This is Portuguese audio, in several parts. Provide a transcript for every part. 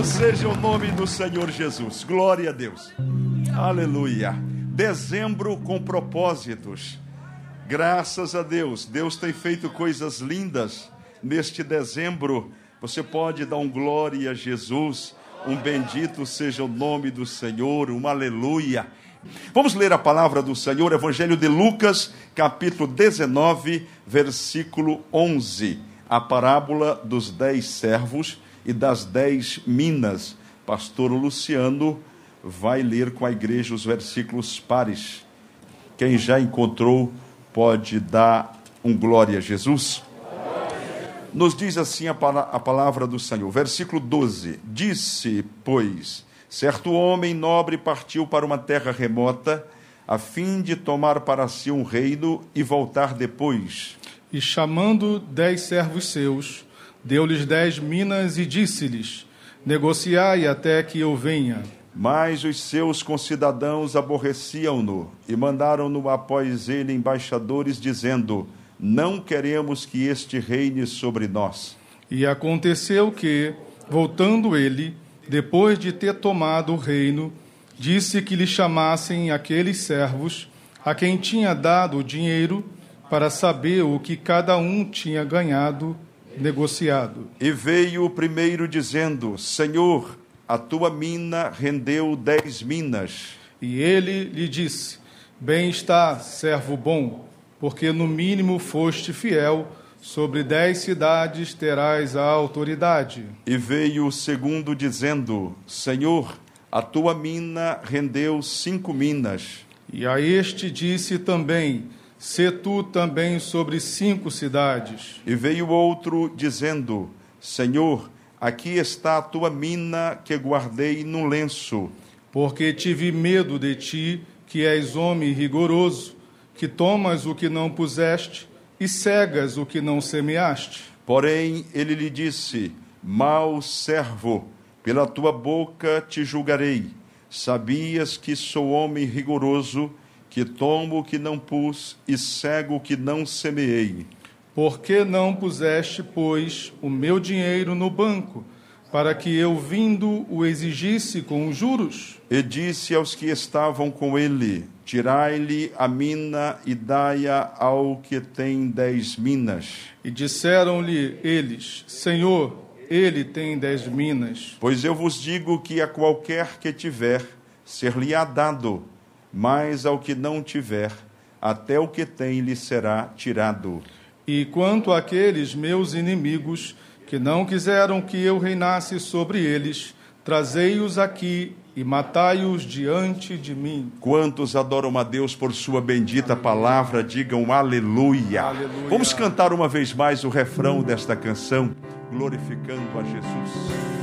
Bendito seja o nome do Senhor Jesus. Glória a Deus. Aleluia. Dezembro com propósitos. Graças a Deus. Deus tem feito coisas lindas neste dezembro. Você pode dar um glória a Jesus. Um bendito seja o nome do Senhor. Um aleluia. Vamos ler a palavra do Senhor, Evangelho de Lucas, capítulo 19, versículo 11. A parábola dos dez servos e das dez minas. Pastor Luciano vai ler com a igreja os versículos pares. Quem já encontrou pode dar um glória a Jesus. Nos diz assim a, palavra do Senhor, versículo 12: Disse, pois, certo homem nobre partiu para uma terra remota, a fim de tomar para si um reino e voltar depois. E chamando dez servos seus, deu-lhes dez minas e disse-lhes: Negociai até que eu venha. Mas os seus concidadãos aborreciam-no e mandaram-no após ele embaixadores, dizendo: Não queremos que este reine sobre nós. E aconteceu que, voltando ele, depois de ter tomado o reino, disse que lhe chamassem aqueles servos, a quem tinha dado o dinheiro, para saber o que cada um tinha ganhado negociado. E veio o primeiro dizendo: Senhor, a tua mina rendeu dez minas. E ele lhe disse: Bem está, servo bom, porque no mínimo foste fiel, sobre dez cidades terás a autoridade. E veio o segundo dizendo: Senhor, a tua mina rendeu cinco minas. E a este disse também: Se tu também sobre cinco cidades. E veio outro dizendo: Senhor, Aqui está a tua mina que guardei no lenço. Porque tive medo de ti, que és homem rigoroso, que tomas o que não puseste e cegas o que não semeaste. Porém, ele lhe disse: Mal servo, pela tua boca te julgarei. Sabias que sou homem rigoroso, que tomo o que não pus e cego o que não semeei. Por que não puseste, pois, o meu dinheiro no banco, para que eu, vindo, o exigisse com juros? E disse aos que estavam com ele: Tirai-lhe a mina e dai-a ao que tem dez minas. E disseram-lhe eles: Senhor, ele tem dez minas. Pois eu vos digo que a qualquer que tiver, ser-lhe-á dado, mas ao que não tiver, até o que tem lhe será tirado. E quanto àqueles meus inimigos, que não quiseram que eu reinasse sobre eles, trazei-os aqui e matai-os diante de mim. Quantos adoram a Deus por sua bendita palavra, digam aleluia. aleluia. Vamos cantar uma vez mais o refrão desta canção, glorificando a Jesus.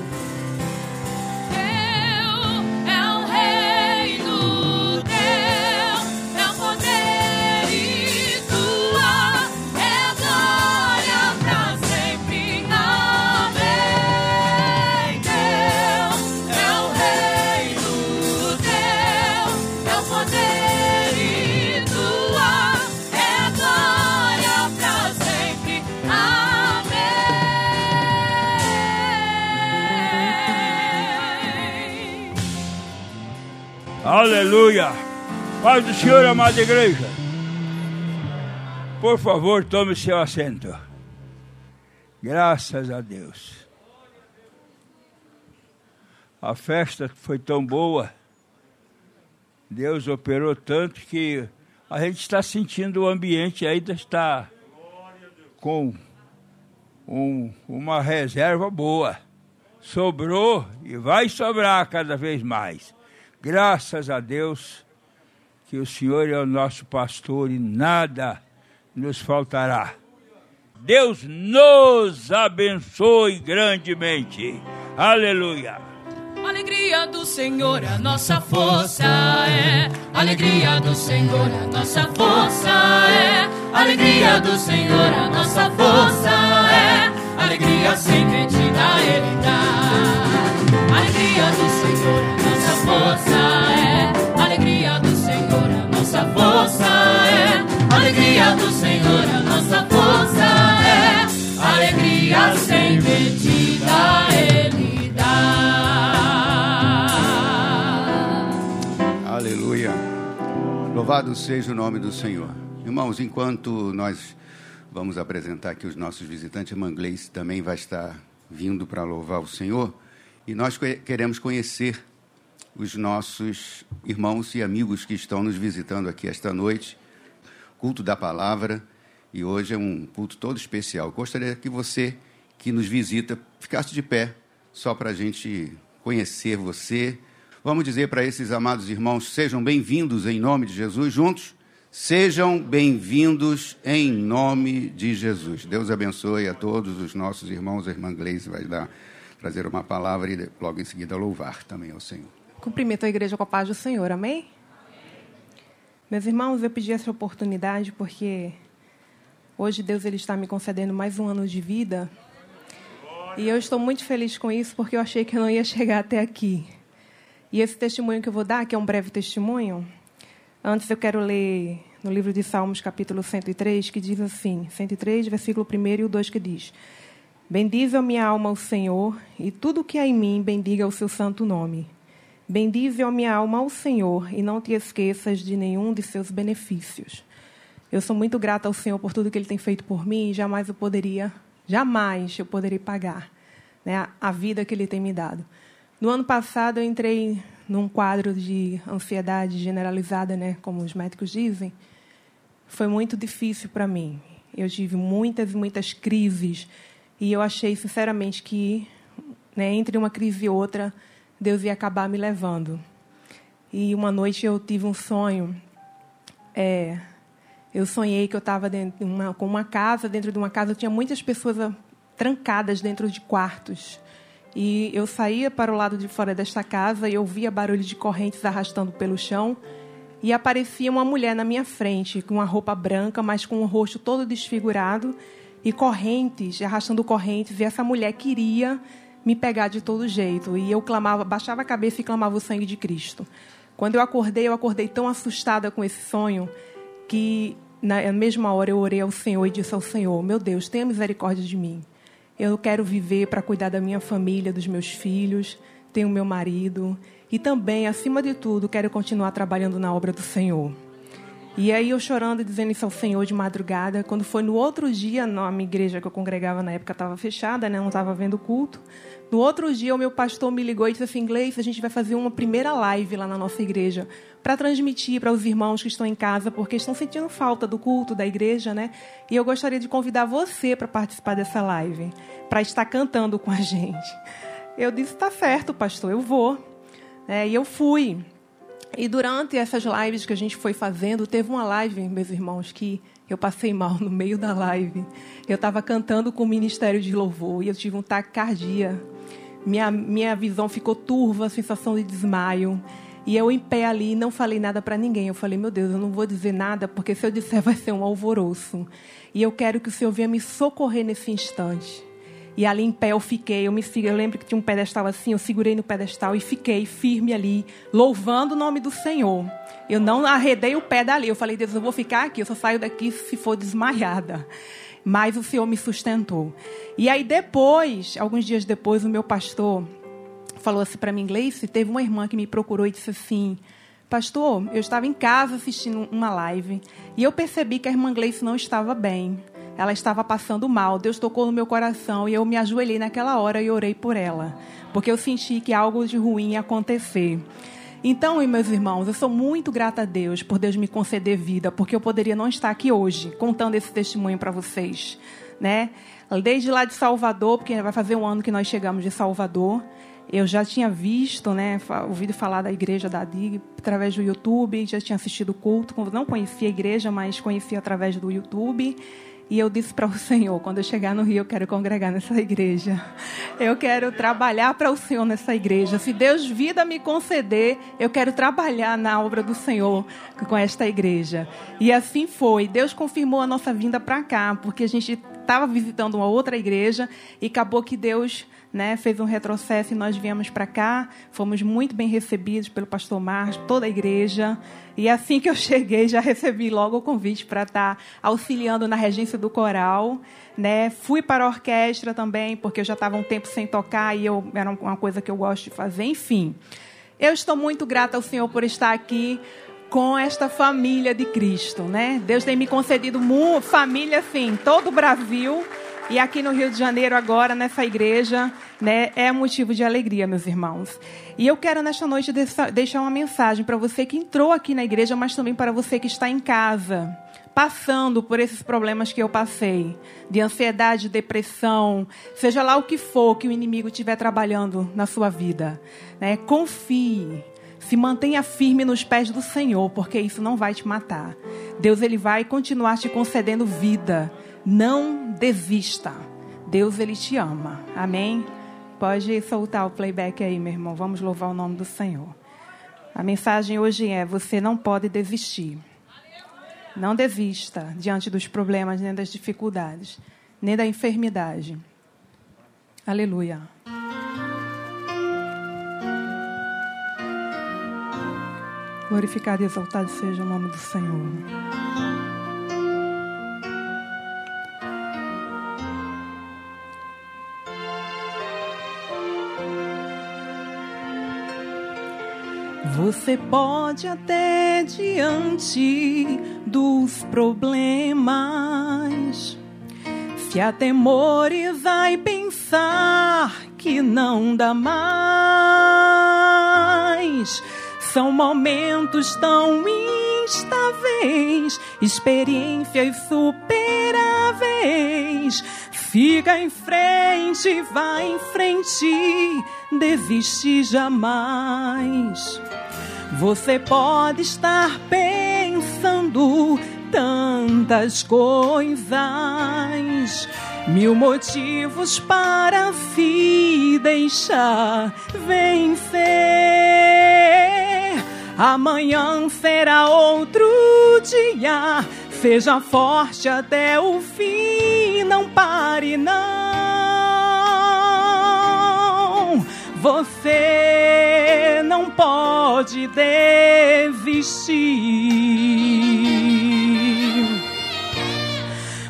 Aleluia. Paz do Senhor, amada igreja. Por favor, tome seu assento. Graças a Deus. A festa foi tão boa. Deus operou tanto que a gente está sentindo o ambiente ainda está com um, uma reserva boa. Sobrou e vai sobrar cada vez mais. Graças a Deus que o Senhor é o nosso pastor e nada nos faltará. Deus nos abençoe grandemente. Aleluia. Alegria do Senhor, a nossa força é. Alegria do Senhor, a nossa força é. Alegria do Senhor, a nossa força é. Alegria sem medida Ele dá. Alegria do Senhor, força é alegria do Senhor, a nossa força é alegria do Senhor, a nossa força é alegria sem medida. Ele dá. Aleluia. Louvado seja o nome do Senhor. Irmãos, enquanto nós vamos apresentar aqui os nossos visitantes, irmã Gleice também vai estar vindo para louvar o Senhor. E nós queremos conhecer os nossos irmãos e amigos que estão nos visitando aqui esta noite. Culto da palavra. E hoje é um culto todo especial. Gostaria que você que nos visita ficasse de pé, só para a gente conhecer você. Vamos dizer para esses amados irmãos: sejam bem-vindos em nome de Jesus, juntos. Sejam bem-vindos em nome de Jesus. Deus abençoe a todos os nossos irmãos. A irmã Gleice vai dar, trazer uma palavra e logo em seguida louvar também ao Senhor. Cumprimento a igreja com a paz do Senhor, amém? Meus irmãos, eu pedi essa oportunidade porque hoje Deus ele está me concedendo mais um ano de vida. E eu estou muito feliz com isso porque eu achei que eu não ia chegar até aqui. E esse testemunho que eu vou dar, que é um breve testemunho, antes eu quero ler no livro de Salmos, capítulo 103, que diz assim: 103, versículo 1 e o 2 que diz: Bendize a minha alma o Senhor, e tudo que há em mim bendiga o seu santo nome. Bendize a minha alma ao Senhor, e não te esqueças de nenhum de seus benefícios. Eu sou muito grata ao Senhor por tudo que Ele tem feito por mim, e jamais eu poderia, jamais eu poderia pagar né, a vida que Ele tem me dado. No ano passado, eu entrei num quadro de ansiedade generalizada, né, como os médicos dizem, foi muito difícil para mim. Eu tive muitas e muitas crises e eu achei sinceramente que, né, entre uma crise e outra, Deus ia acabar me levando. E uma noite eu tive um sonho. É, eu sonhei que eu estava com uma casa, dentro de uma casa tinha muitas pessoas trancadas dentro de quartos. E eu saía para o lado de fora desta casa e ouvia barulho de correntes arrastando pelo chão. E aparecia uma mulher na minha frente, com uma roupa branca, mas com o rosto todo desfigurado, e correntes, arrastando correntes. E essa mulher queria me pegar de todo jeito. E eu clamava, baixava a cabeça e clamava o sangue de Cristo. Quando eu acordei, eu acordei tão assustada com esse sonho que na mesma hora eu orei ao Senhor e disse ao Senhor: Meu Deus, tenha misericórdia de mim. Eu quero viver para cuidar da minha família, dos meus filhos, tenho meu marido e também, acima de tudo, quero continuar trabalhando na obra do Senhor. E aí eu chorando e dizendo isso ao Senhor de madrugada, quando foi no outro dia, na minha igreja que eu congregava na época estava fechada, né, não estava vendo culto. No outro dia, o meu pastor me ligou e disse assim: Gleice, a gente vai fazer uma primeira live lá na nossa igreja para transmitir para os irmãos que estão em casa, porque estão sentindo falta do culto da igreja, né? E eu gostaria de convidar você para participar dessa live, para estar cantando com a gente. Eu disse: tá certo, pastor, eu vou. É, e eu fui. E durante essas lives que a gente foi fazendo, teve uma live, meus irmãos, que eu passei mal no meio da live. Eu estava cantando com o ministério de louvor e eu tive um taquicardia minha, minha visão ficou turva, sensação de desmaio. E eu em pé ali não falei nada para ninguém. Eu falei, meu Deus, eu não vou dizer nada, porque se eu disser vai ser um alvoroço. E eu quero que o Senhor venha me socorrer nesse instante. E ali em pé eu fiquei, eu me eu lembro que tinha um pedestal assim, eu segurei no pedestal e fiquei firme ali, louvando o nome do Senhor. Eu não arredei o pé dali. Eu falei, Deus, eu vou ficar aqui, eu só saio daqui se for desmaiada mas o Senhor me sustentou. E aí depois, alguns dias depois, o meu pastor falou assim para mim, Gleice, teve uma irmã que me procurou e disse assim, pastor, eu estava em casa assistindo uma live e eu percebi que a irmã Gleice não estava bem. Ela estava passando mal. Deus tocou no meu coração e eu me ajoelhei naquela hora e orei por ela, porque eu senti que algo de ruim ia acontecer. Então, meus irmãos, eu sou muito grata a Deus por Deus me conceder vida, porque eu poderia não estar aqui hoje contando esse testemunho para vocês, né? Desde lá de Salvador, porque vai fazer um ano que nós chegamos de Salvador, eu já tinha visto, né, ouvido falar da igreja da DIG através do YouTube, já tinha assistido o culto, não conhecia a igreja, mas conhecia através do YouTube. E eu disse para o Senhor, quando eu chegar no Rio, eu quero congregar nessa igreja. Eu quero trabalhar para o Senhor nessa igreja. Se Deus vida me conceder, eu quero trabalhar na obra do Senhor com esta igreja. E assim foi. Deus confirmou a nossa vinda para cá, porque a gente estava visitando uma outra igreja e acabou que Deus né, fez um retrocesso e nós viemos para cá. Fomos muito bem recebidos pelo pastor Marcos, toda a igreja. E assim que eu cheguei, já recebi logo o convite para estar tá auxiliando na regência do coral. Né? Fui para a orquestra também, porque eu já estava um tempo sem tocar e eu, era uma coisa que eu gosto de fazer. Enfim, eu estou muito grata ao Senhor por estar aqui com esta família de Cristo, né? Deus tem me concedido família, assim, todo o Brasil e aqui no Rio de Janeiro agora nessa igreja, né? É motivo de alegria, meus irmãos. E eu quero nesta noite deixar uma mensagem para você que entrou aqui na igreja, mas também para você que está em casa passando por esses problemas que eu passei, de ansiedade, depressão, seja lá o que for que o inimigo estiver trabalhando na sua vida, né? Confie, se mantenha firme nos pés do Senhor, porque isso não vai te matar. Deus ele vai continuar te concedendo vida. Não desista. Deus ele te ama. Amém. Pode soltar o playback aí, meu irmão. Vamos louvar o nome do Senhor. A mensagem hoje é: você não pode desistir. Não desista diante dos problemas, nem das dificuldades, nem da enfermidade. Aleluia. Glorificado e exaltado seja o nome do Senhor. Você pode até diante dos problemas se atemorizar e pensar que não dá mais. São momentos tão instáveis, experiências superáveis. Fica em frente, vai em frente, desiste jamais. Você pode estar pensando tantas coisas, mil motivos para se deixar vencer. Amanhã será outro dia. Seja forte até o fim, não pare, não. Você pode desistir.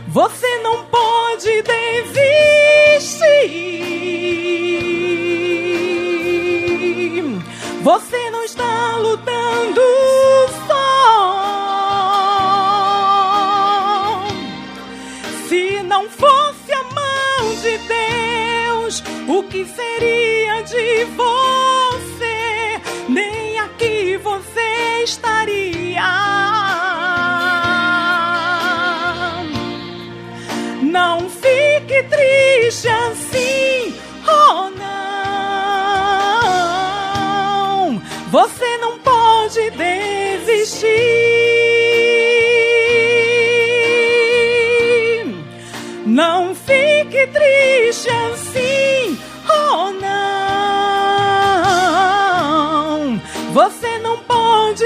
Você não pode desistir. Você não está lutando só. Se não fosse a mão de Deus, o que seria de você? Estaria. Não fique triste assim, oh não. Você não pode desistir.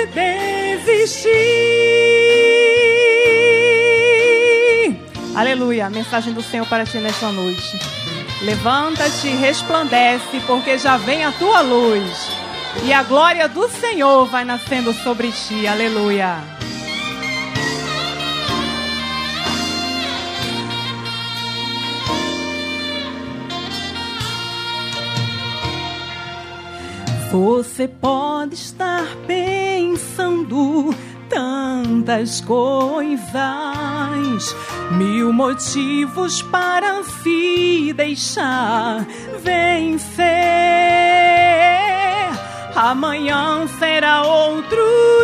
Pode desistir. Aleluia. A mensagem do Senhor para ti nesta noite. Levanta-te resplandece, porque já vem a tua luz. E a glória do Senhor vai nascendo sobre ti. Aleluia. Você pode estar pensando tantas coisas, mil motivos para se deixar vencer. Amanhã será outro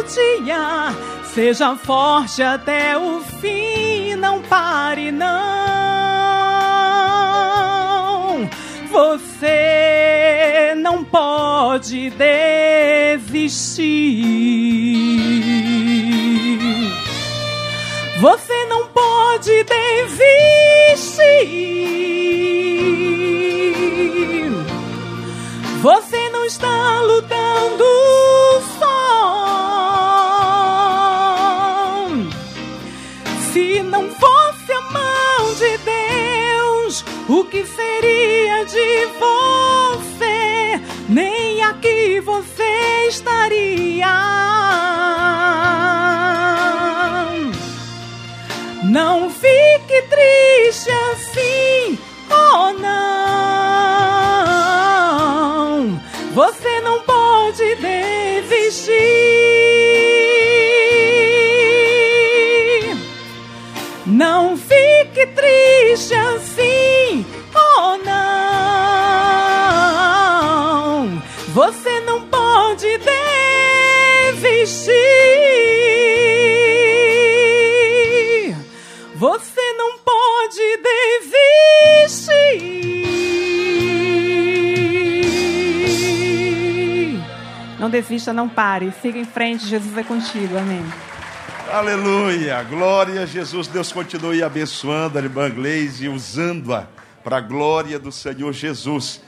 dia. Seja forte até o fim, não pare, não. Você não pode desistir. Você não pode desistir. Você não está lutando só. Se não fosse a mão de Deus, o que seria de você? nem aqui você estaria. Não fique triste assim, oh não. Você não pode desistir. Não fique triste assim. Você não pode desistir. Não desista, não pare. Siga em frente, Jesus é contigo. Amém. Aleluia, glória a Jesus. Deus continue abençoando a irmã Gleise e usando-a para a glória do Senhor Jesus.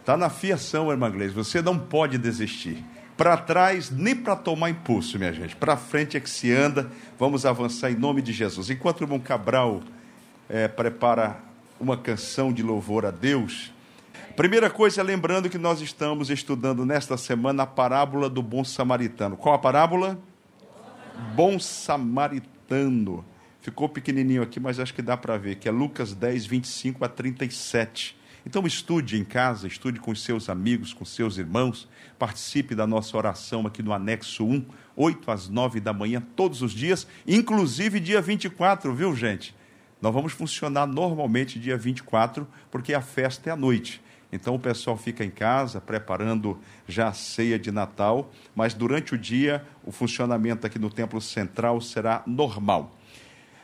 Está na fiação, irmã Gleise, você não pode desistir. Para trás, nem para tomar impulso, minha gente. Para frente é que se anda. Vamos avançar em nome de Jesus. Enquanto o irmão Cabral é, prepara uma canção de louvor a Deus, primeira coisa, lembrando que nós estamos estudando nesta semana a parábola do bom samaritano. Qual a parábola? Bom samaritano. Ficou pequenininho aqui, mas acho que dá para ver, que é Lucas 10, 25 a 37. Então estude em casa, estude com seus amigos, com seus irmãos, participe da nossa oração aqui no anexo 1, 8 às 9 da manhã, todos os dias, inclusive dia 24, viu gente? Nós vamos funcionar normalmente dia 24, porque a festa é à noite. Então o pessoal fica em casa preparando já a ceia de Natal, mas durante o dia o funcionamento aqui no Templo Central será normal.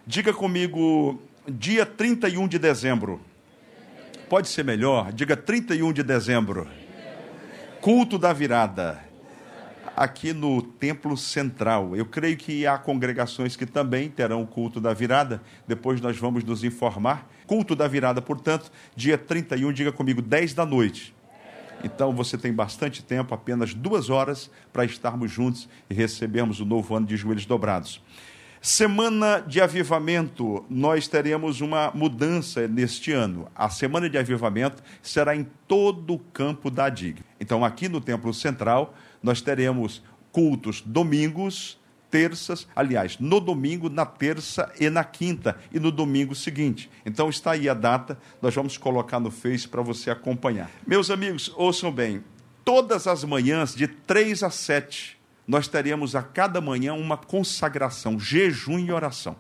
Diga comigo, dia 31 de dezembro. Pode ser melhor, diga 31 de dezembro. Culto da virada. Aqui no Templo Central. Eu creio que há congregações que também terão culto da virada. Depois nós vamos nos informar. Culto da virada, portanto, dia 31, diga comigo, 10 da noite. Então você tem bastante tempo, apenas duas horas, para estarmos juntos e recebermos o novo ano de joelhos dobrados. Semana de avivamento, nós teremos uma mudança neste ano. A semana de avivamento será em todo o campo da DIG. Então, aqui no Templo Central, nós teremos cultos domingos, terças, aliás, no domingo, na terça e na quinta, e no domingo seguinte. Então está aí a data, nós vamos colocar no Face para você acompanhar. Meus amigos, ouçam bem, todas as manhãs, de 3 a 7, nós teremos a cada manhã uma consagração, jejum e oração.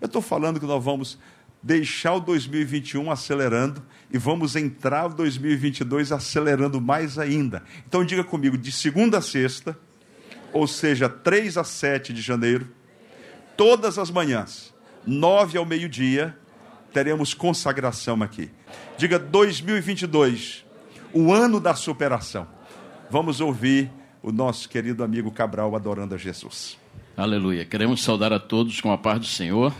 Eu estou falando que nós vamos deixar o 2021 acelerando e vamos entrar o 2022 acelerando mais ainda. Então diga comigo, de segunda a sexta, ou seja, 3 a 7 de janeiro, todas as manhãs, 9 ao meio-dia, teremos consagração aqui. Diga 2022, o ano da superação. Vamos ouvir o nosso querido amigo Cabral adorando a Jesus. Aleluia. Queremos saudar a todos com a paz do Senhor.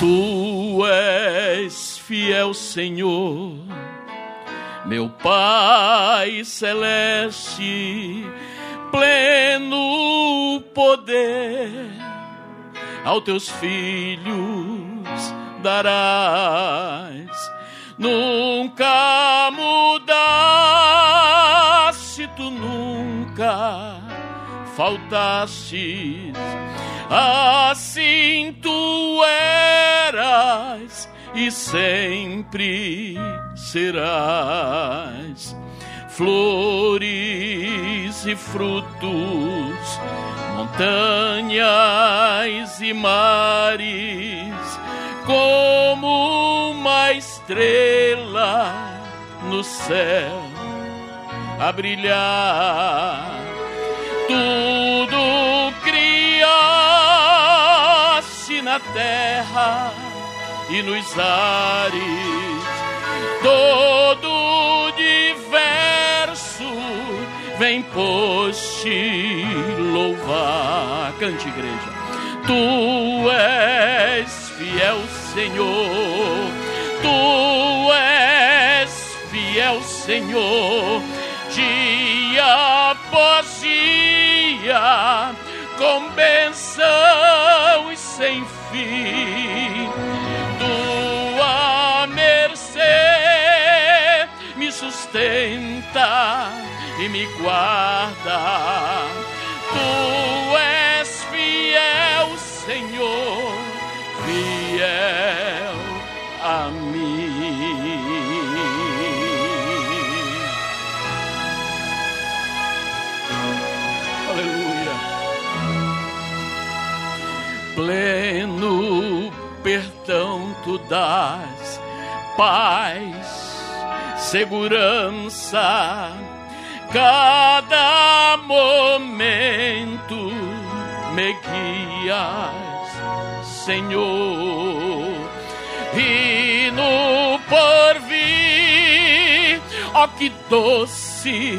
Tu és fiel, Senhor meu Pai celeste, pleno poder, aos teus filhos darás. Nunca mudaste, tu nunca faltastes, assim tu eras e sempre serás. Flores e frutos, montanhas e mares, como uma estrela no céu a brilhar. Tudo criaste na terra e nos ares, todo diverso vem poste louvar. Cante, igreja. Tu és fiel, Senhor. Tu és fiel, Senhor. Dia após dia, com benção e sem fim sustenta e me guarda. Tu és fiel, Senhor, fiel a mim. Aleluia. Pleno perdão tu dás, paz segurança, cada momento me guias, Senhor, e no porvir, ó que doce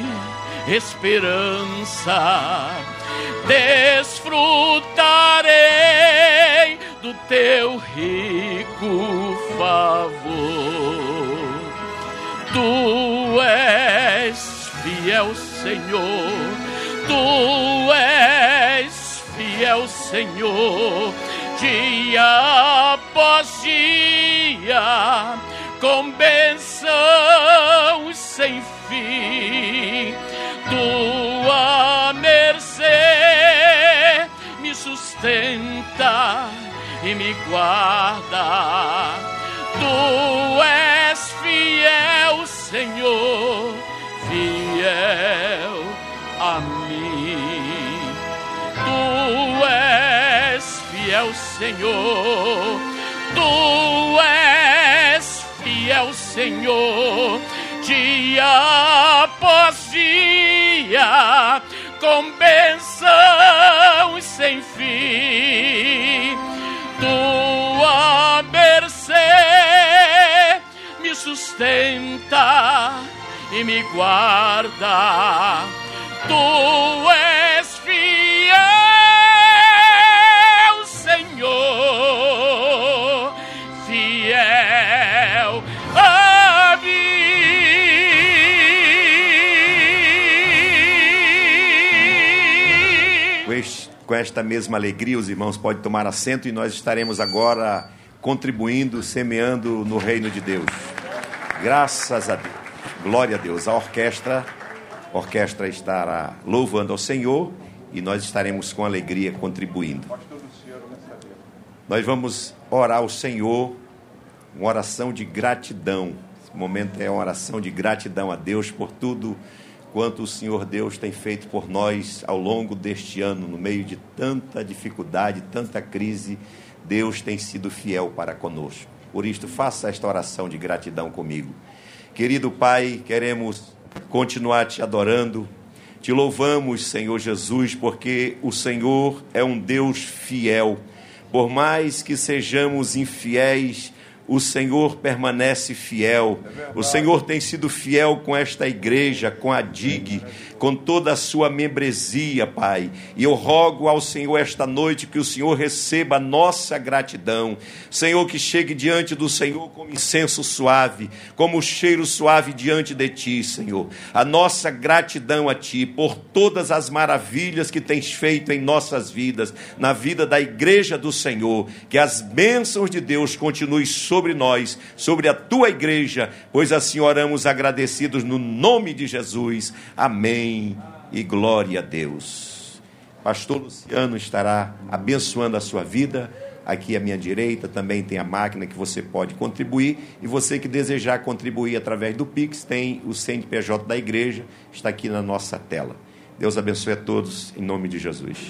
esperança, desfrutarei do teu rico favor. Tu és fiel, Senhor, tu és fiel, Senhor, dia após dia, com bênçãos sem fim. Tua mercê me sustenta e me guarda. Tu és fiel, Senhor, fiel a mim. Tu és fiel, Senhor. Tu és fiel, Senhor dia após dia, com bênçãos sem fim. Tua sustenta e me guarda. Tu és fiel, Senhor, fiel a mim. Com, esta mesma alegria, os irmãos podem tomar assento e nós estaremos agora contribuindo, semeando no reino de Deus. Graças a Deus. Glória a Deus. A orquestra, a orquestra estará louvando ao Senhor e nós estaremos com alegria contribuindo. Nós vamos orar ao Senhor, uma oração de gratidão. Esse momento é uma oração de gratidão a Deus por tudo quanto o Senhor Deus tem feito por nós ao longo deste ano, no meio de tanta dificuldade, tanta crise. Deus tem sido fiel para conosco. Por isto, faça esta oração de gratidão comigo. Querido Pai, queremos continuar te adorando, te louvamos, Senhor Jesus, porque o Senhor é um Deus fiel. Por mais que sejamos infiéis, o Senhor permanece fiel. O Senhor tem sido fiel com esta igreja, com a DIG, com toda a sua membresia, Pai. E eu rogo ao Senhor esta noite que o Senhor receba a nossa gratidão. Senhor, que chegue diante do Senhor como incenso suave, como cheiro suave diante de Ti, Senhor. A nossa gratidão a Ti por todas as maravilhas que tens feito em nossas vidas, na vida da igreja do Senhor. Que as bênçãos de Deus continuem sobre nós, sobre a Tua igreja, pois assim oramos agradecidos no nome de Jesus. Amém e glória a Deus. Pastor Luciano estará abençoando a sua vida. Aqui à minha direita também tem a máquina que você pode contribuir. E você que desejar contribuir através do Pix, tem o CNPJ da igreja, está aqui na nossa tela. Deus abençoe a todos, em nome de Jesus.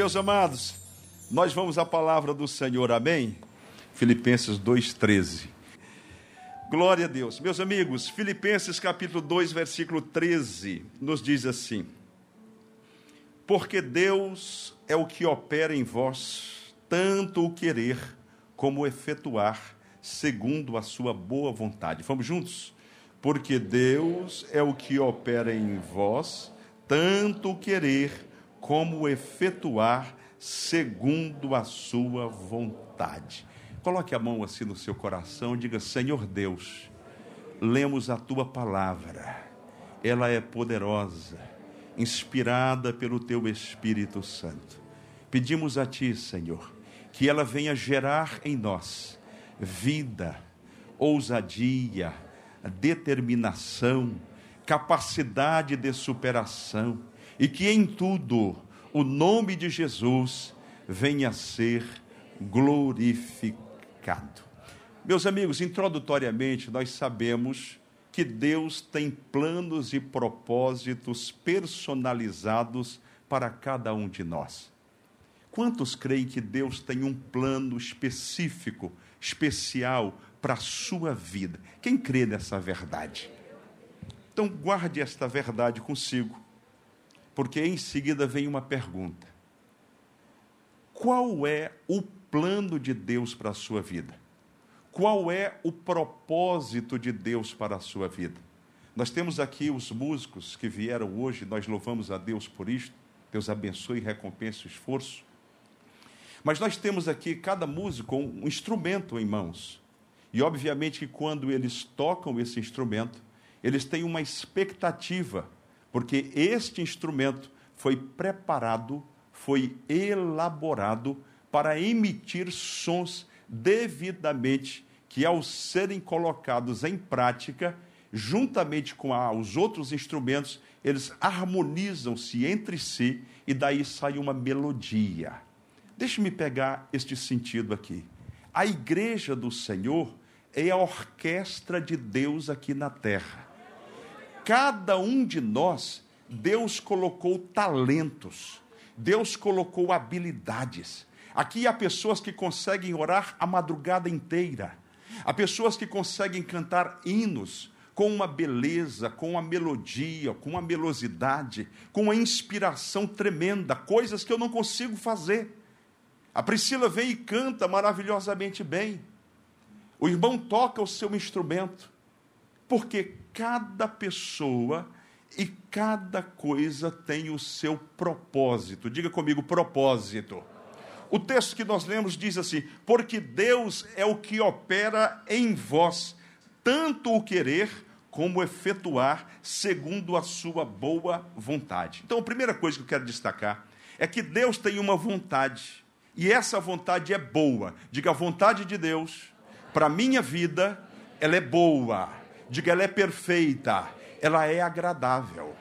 Meus amados, nós vamos à palavra do Senhor, amém? Filipenses 2,13. Glória a Deus. Meus amigos, Filipenses capítulo 2, versículo 13, nos diz assim: Porque Deus é o que opera em vós, tanto o querer como o efetuar, segundo a sua boa vontade. Vamos juntos? Porque Deus é o que opera em vós, tanto o querer como efetuar, segundo a sua vontade. Coloque a mão assim no seu coração e diga: Senhor Deus, lemos a tua palavra, ela é poderosa, inspirada pelo teu Espírito Santo. Pedimos a ti, Senhor, que ela venha gerar em nós vida, ousadia, determinação, capacidade de superação e que em tudo o nome de Jesus venha a ser glorificado. Meus amigos, introdutoriamente, nós sabemos que Deus tem planos e propósitos personalizados para cada um de nós. Quantos creem que Deus tem um plano específico, especial para a sua vida? Quem crê nessa verdade? Então, guarde esta verdade consigo, porque em seguida vem uma pergunta: Qual é o plano de Deus para a sua vida? Qual é o propósito de Deus para a sua vida? Nós temos aqui os músicos que vieram hoje, nós louvamos a Deus por isto. Deus abençoe e recompense o esforço. Mas nós temos aqui, cada músico, um instrumento em mãos. E, obviamente, que quando eles tocam esse instrumento, eles têm uma expectativa, porque este instrumento foi preparado, foi elaborado para emitir sons devidamente que, ao serem colocados em prática, juntamente com os outros instrumentos, eles harmonizam-se entre si e daí sai uma melodia. Deixe-me pegar este sentido aqui. A igreja do Senhor é a orquestra de Deus aqui na terra. Cada um de nós, Deus colocou talentos, Deus colocou habilidades. Aqui há pessoas que conseguem orar a madrugada inteira. Há pessoas que conseguem cantar hinos com uma beleza, com uma melodia, com uma melosidade, com uma inspiração tremenda, coisas que eu não consigo fazer. A Priscila vem e canta maravilhosamente bem. O irmão toca o seu instrumento, porque cada pessoa e cada coisa tem o seu propósito. Diga comigo, propósito. O texto que nós lemos diz assim: Porque Deus é o que opera em vós, tanto o querer como efetuar, segundo a sua boa vontade. Então, a primeira coisa que eu quero destacar é que Deus tem uma vontade, e essa vontade é boa. Diga a vontade de Deus para a minha vida, ela é boa. Diga, ela é perfeita, ela é agradável.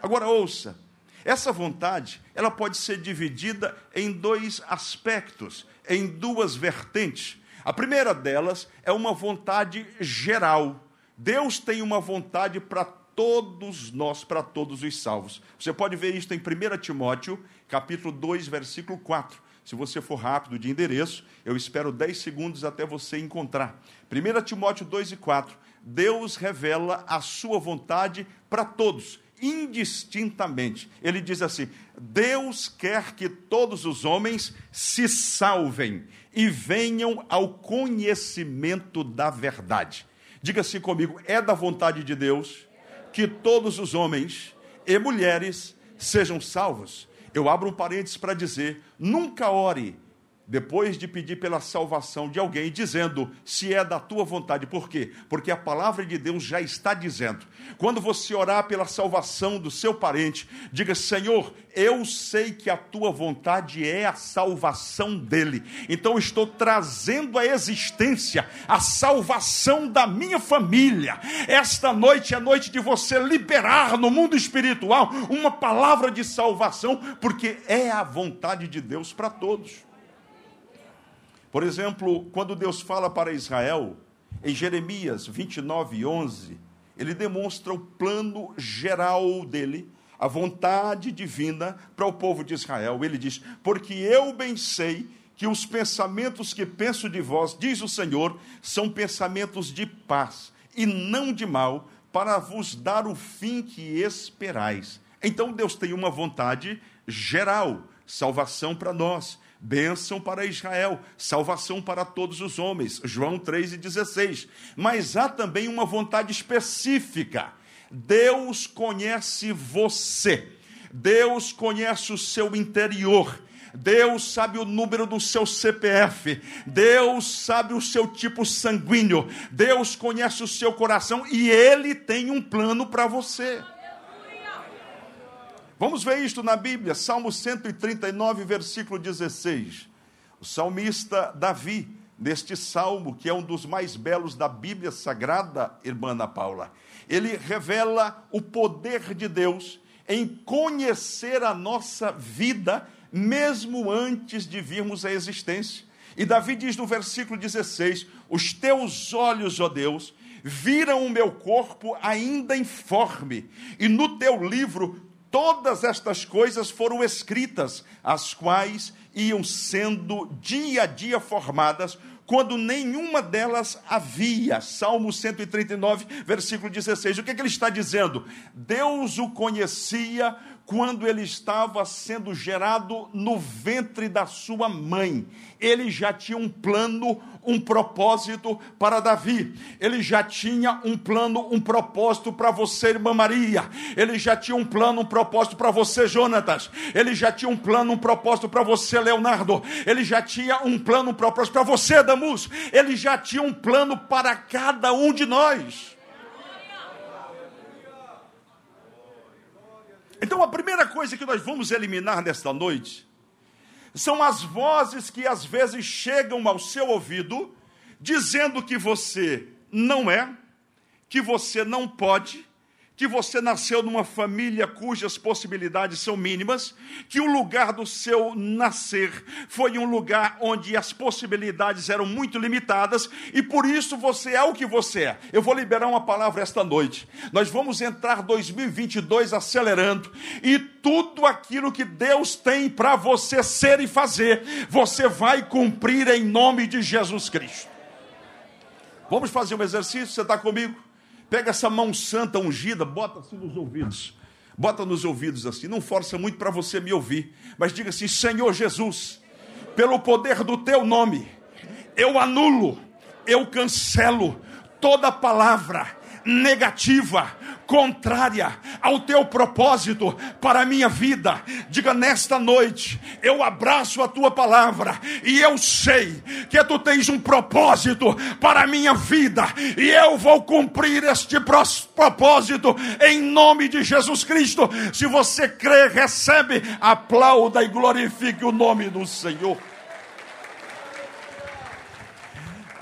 Agora ouça, essa vontade, ela pode ser dividida em dois aspectos, em duas vertentes. A primeira delas é uma vontade geral. Deus tem uma vontade para todos nós, para todos os salvos. Você pode ver isso em 1 Timóteo, capítulo 2, versículo 4. Se você for rápido de endereço, eu espero 10 segundos até você encontrar. 1 Timóteo 2 e 4. Deus revela a sua vontade para todos indistintamente. Ele diz assim: Deus quer que todos os homens se salvem e venham ao conhecimento da verdade. Diga assim comigo: é da vontade de Deus que todos os homens e mulheres sejam salvos. Eu abro um parênteses para dizer: nunca ore depois de pedir pela salvação de alguém, dizendo se é da tua vontade. Por quê? Porque a palavra de Deus já está dizendo. Quando você orar pela salvação do seu parente, diga: Senhor, eu sei que a tua vontade é a salvação dele. Então estou trazendo à existência a salvação da minha família. Esta noite é noite de você liberar no mundo espiritual uma palavra de salvação, porque é a vontade de Deus para todos. Por exemplo, quando Deus fala para Israel, em Jeremias 29, 11, ele demonstra o plano geral dele, a vontade divina para o povo de Israel. Ele diz: Porque eu bem sei que os pensamentos que penso de vós, diz o Senhor, são pensamentos de paz e não de mal, para vos dar o fim que esperais. Então Deus tem uma vontade geral, salvação para nós, bênção para Israel, salvação para todos os homens. João 3,16. Mas há também uma vontade específica. Deus conhece você. Deus conhece o seu interior. Deus sabe o número do seu CPF, Deus sabe o seu tipo sanguíneo, Deus conhece o seu coração e Ele tem um plano para você. Vamos ver isto na Bíblia, Salmo 139, versículo 16. O salmista Davi, neste salmo, que é um dos mais belos da Bíblia Sagrada, irmã Ana Paula, ele revela o poder de Deus em conhecer a nossa vida, mesmo antes de virmos à existência. E Davi diz no versículo 16: Os teus olhos, ó Deus, viram o meu corpo ainda informe, e no teu livro todas estas coisas foram escritas, as quais iam sendo dia a dia formadas, quando nenhuma delas havia. Salmo 139, versículo 16. O que, é que ele está dizendo? Deus o conhecia quando ele estava sendo gerado no ventre da sua mãe. Ele já tinha um plano, um propósito para Davi. Ele já tinha um plano, um propósito para você, irmã Maria. Ele já tinha um plano, um propósito para você, Jonatas. Ele já tinha um plano, um propósito para você, Leonardo. Ele já tinha um plano, um propósito para você, Damus. Ele já tinha um plano para cada um de nós. Então, a primeira coisa que nós vamos eliminar nesta noite são as vozes que às vezes chegam ao seu ouvido dizendo que você não é, que você não pode, que você nasceu numa família cujas possibilidades são mínimas, que o lugar do seu nascer foi um lugar onde as possibilidades eram muito limitadas e por isso você é o que você é. Eu vou liberar uma palavra esta noite. Nós vamos entrar 2022 acelerando e tudo aquilo que Deus tem para você ser e fazer, você vai cumprir em nome de Jesus Cristo. Vamos fazer um exercício? Você está comigo? Pega essa mão santa ungida, bota assim nos ouvidos. Bota nos ouvidos assim, não força muito para você me ouvir, mas diga assim: Senhor Jesus, pelo poder do teu nome, eu anulo, eu cancelo toda palavra negativa, contrária ao teu propósito para a minha vida. Diga nesta noite, eu abraço a tua palavra e eu sei que tu tens um propósito para a minha vida e eu vou cumprir este propósito em nome de Jesus Cristo. Se você crê, recebe, aplauda e glorifique o nome do Senhor.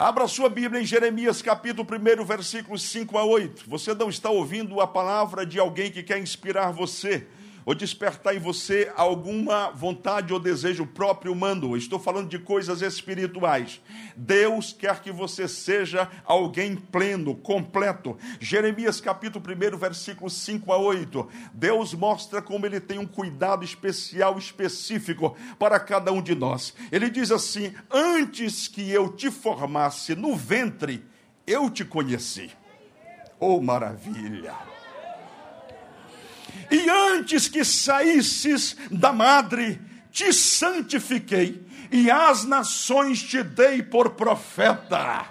Abra sua Bíblia em Jeremias capítulo 1, versículos 5 a 8. Você não está ouvindo a palavra de alguém que quer inspirar você ou despertar em você alguma vontade ou desejo próprio humano. Estou falando de coisas espirituais. Deus quer que você seja alguém pleno, completo. Jeremias capítulo 1, versículos 5 a 8. Deus mostra como ele tem um cuidado especial, específico para cada um de nós. Ele diz assim: Antes que eu te formasse no ventre, eu te conheci. Oh, maravilha! E antes que saísses da madre, te santifiquei, e as nações te dei por profeta.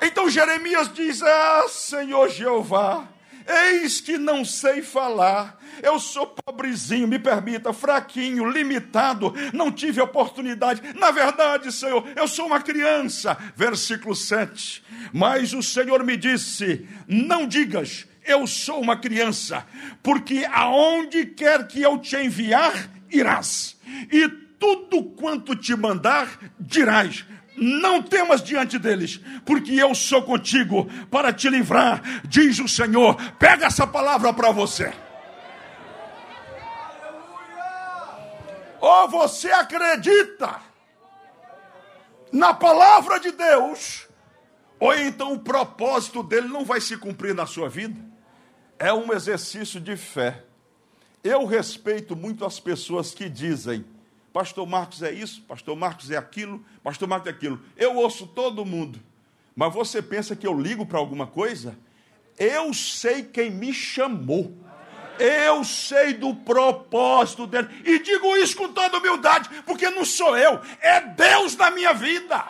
Então Jeremias diz: Ah, Senhor Jeová, eis que não sei falar, eu sou pobrezinho, me permita, fraquinho, limitado, não tive oportunidade. Na verdade, Senhor, eu sou uma criança. Versículo 7. Mas o Senhor me disse: Não digas, eu sou uma criança, porque aonde quer que eu te enviar, irás, e tudo quanto te mandar, dirás. Não temas diante deles, porque eu sou contigo para te livrar, diz o Senhor. Pega essa palavra para você. Ou você acredita na palavra de Deus, ou então o propósito dele não vai se cumprir na sua vida é um exercício de fé. Eu respeito muito as pessoas que dizem, Pastor Marcos é isso, Pastor Marcos é aquilo, Pastor Marcos é aquilo. Eu ouço todo mundo. Mas você pensa que eu ligo para alguma coisa? Eu sei quem me chamou. Eu sei do propósito dele. E digo isso com toda humildade, porque não sou eu, é Deus na minha vida.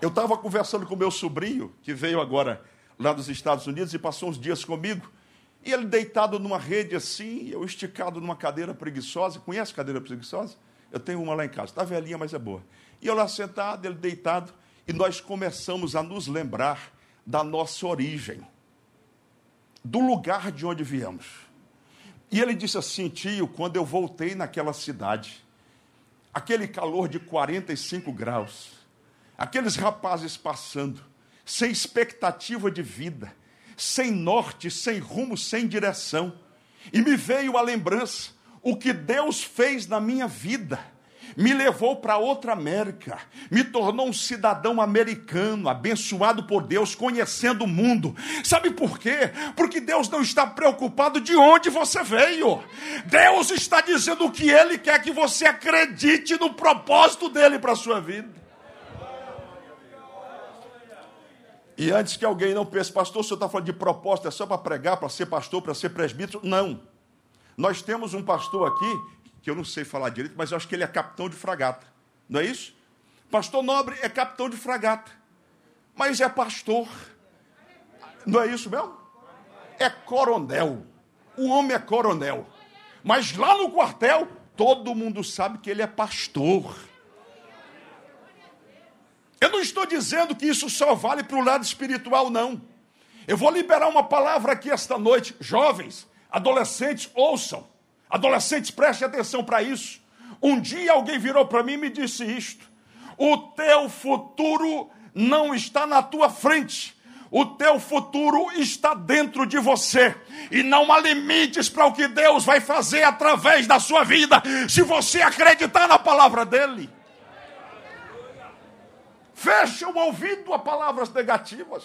Eu estava conversando com meu sobrinho, que veio agora lá dos Estados Unidos e passou uns dias comigo. E ele deitado numa rede assim, eu esticado numa cadeira preguiçosa. Conhece cadeira preguiçosa? Eu tenho uma lá em casa. Está velhinha, mas é boa. E eu lá sentado, ele deitado, e nós começamos a nos lembrar da nossa origem, do lugar de onde viemos. E ele disse assim: tio, quando eu voltei naquela cidade, aquele calor de 45 graus, aqueles rapazes passando, sem expectativa de vida, sem norte, sem rumo, sem direção. E me veio a lembrança o que Deus fez na minha vida. Me levou para outra América, me tornou um cidadão americano, abençoado por Deus, conhecendo o mundo. Sabe por quê? Porque Deus não está preocupado de onde você veio. Deus está dizendo que Ele quer que você acredite no propósito dele para a sua vida. E antes que alguém não pense, pastor, o senhor está falando de proposta, é só para pregar, para ser pastor, para ser presbítero? Não. Nós temos um pastor aqui, que eu não sei falar direito, mas eu acho que ele é capitão de fragata. Não é isso? Pastor Nobre é capitão de fragata. Mas é pastor. Não é isso mesmo? É coronel. O homem é coronel. Mas lá no quartel, todo mundo sabe que ele é pastor. Eu não estou dizendo que isso só vale para o lado espiritual, não. Eu vou liberar uma palavra aqui esta noite. Jovens, adolescentes, ouçam. Adolescentes, prestem atenção para isso. Um dia alguém virou para mim e me disse isto: O teu futuro não está na tua frente. O teu futuro está dentro de você. E não há limites para o que Deus vai fazer através da sua vida, se você acreditar na palavra dele. Fecha o ouvido a palavras negativas.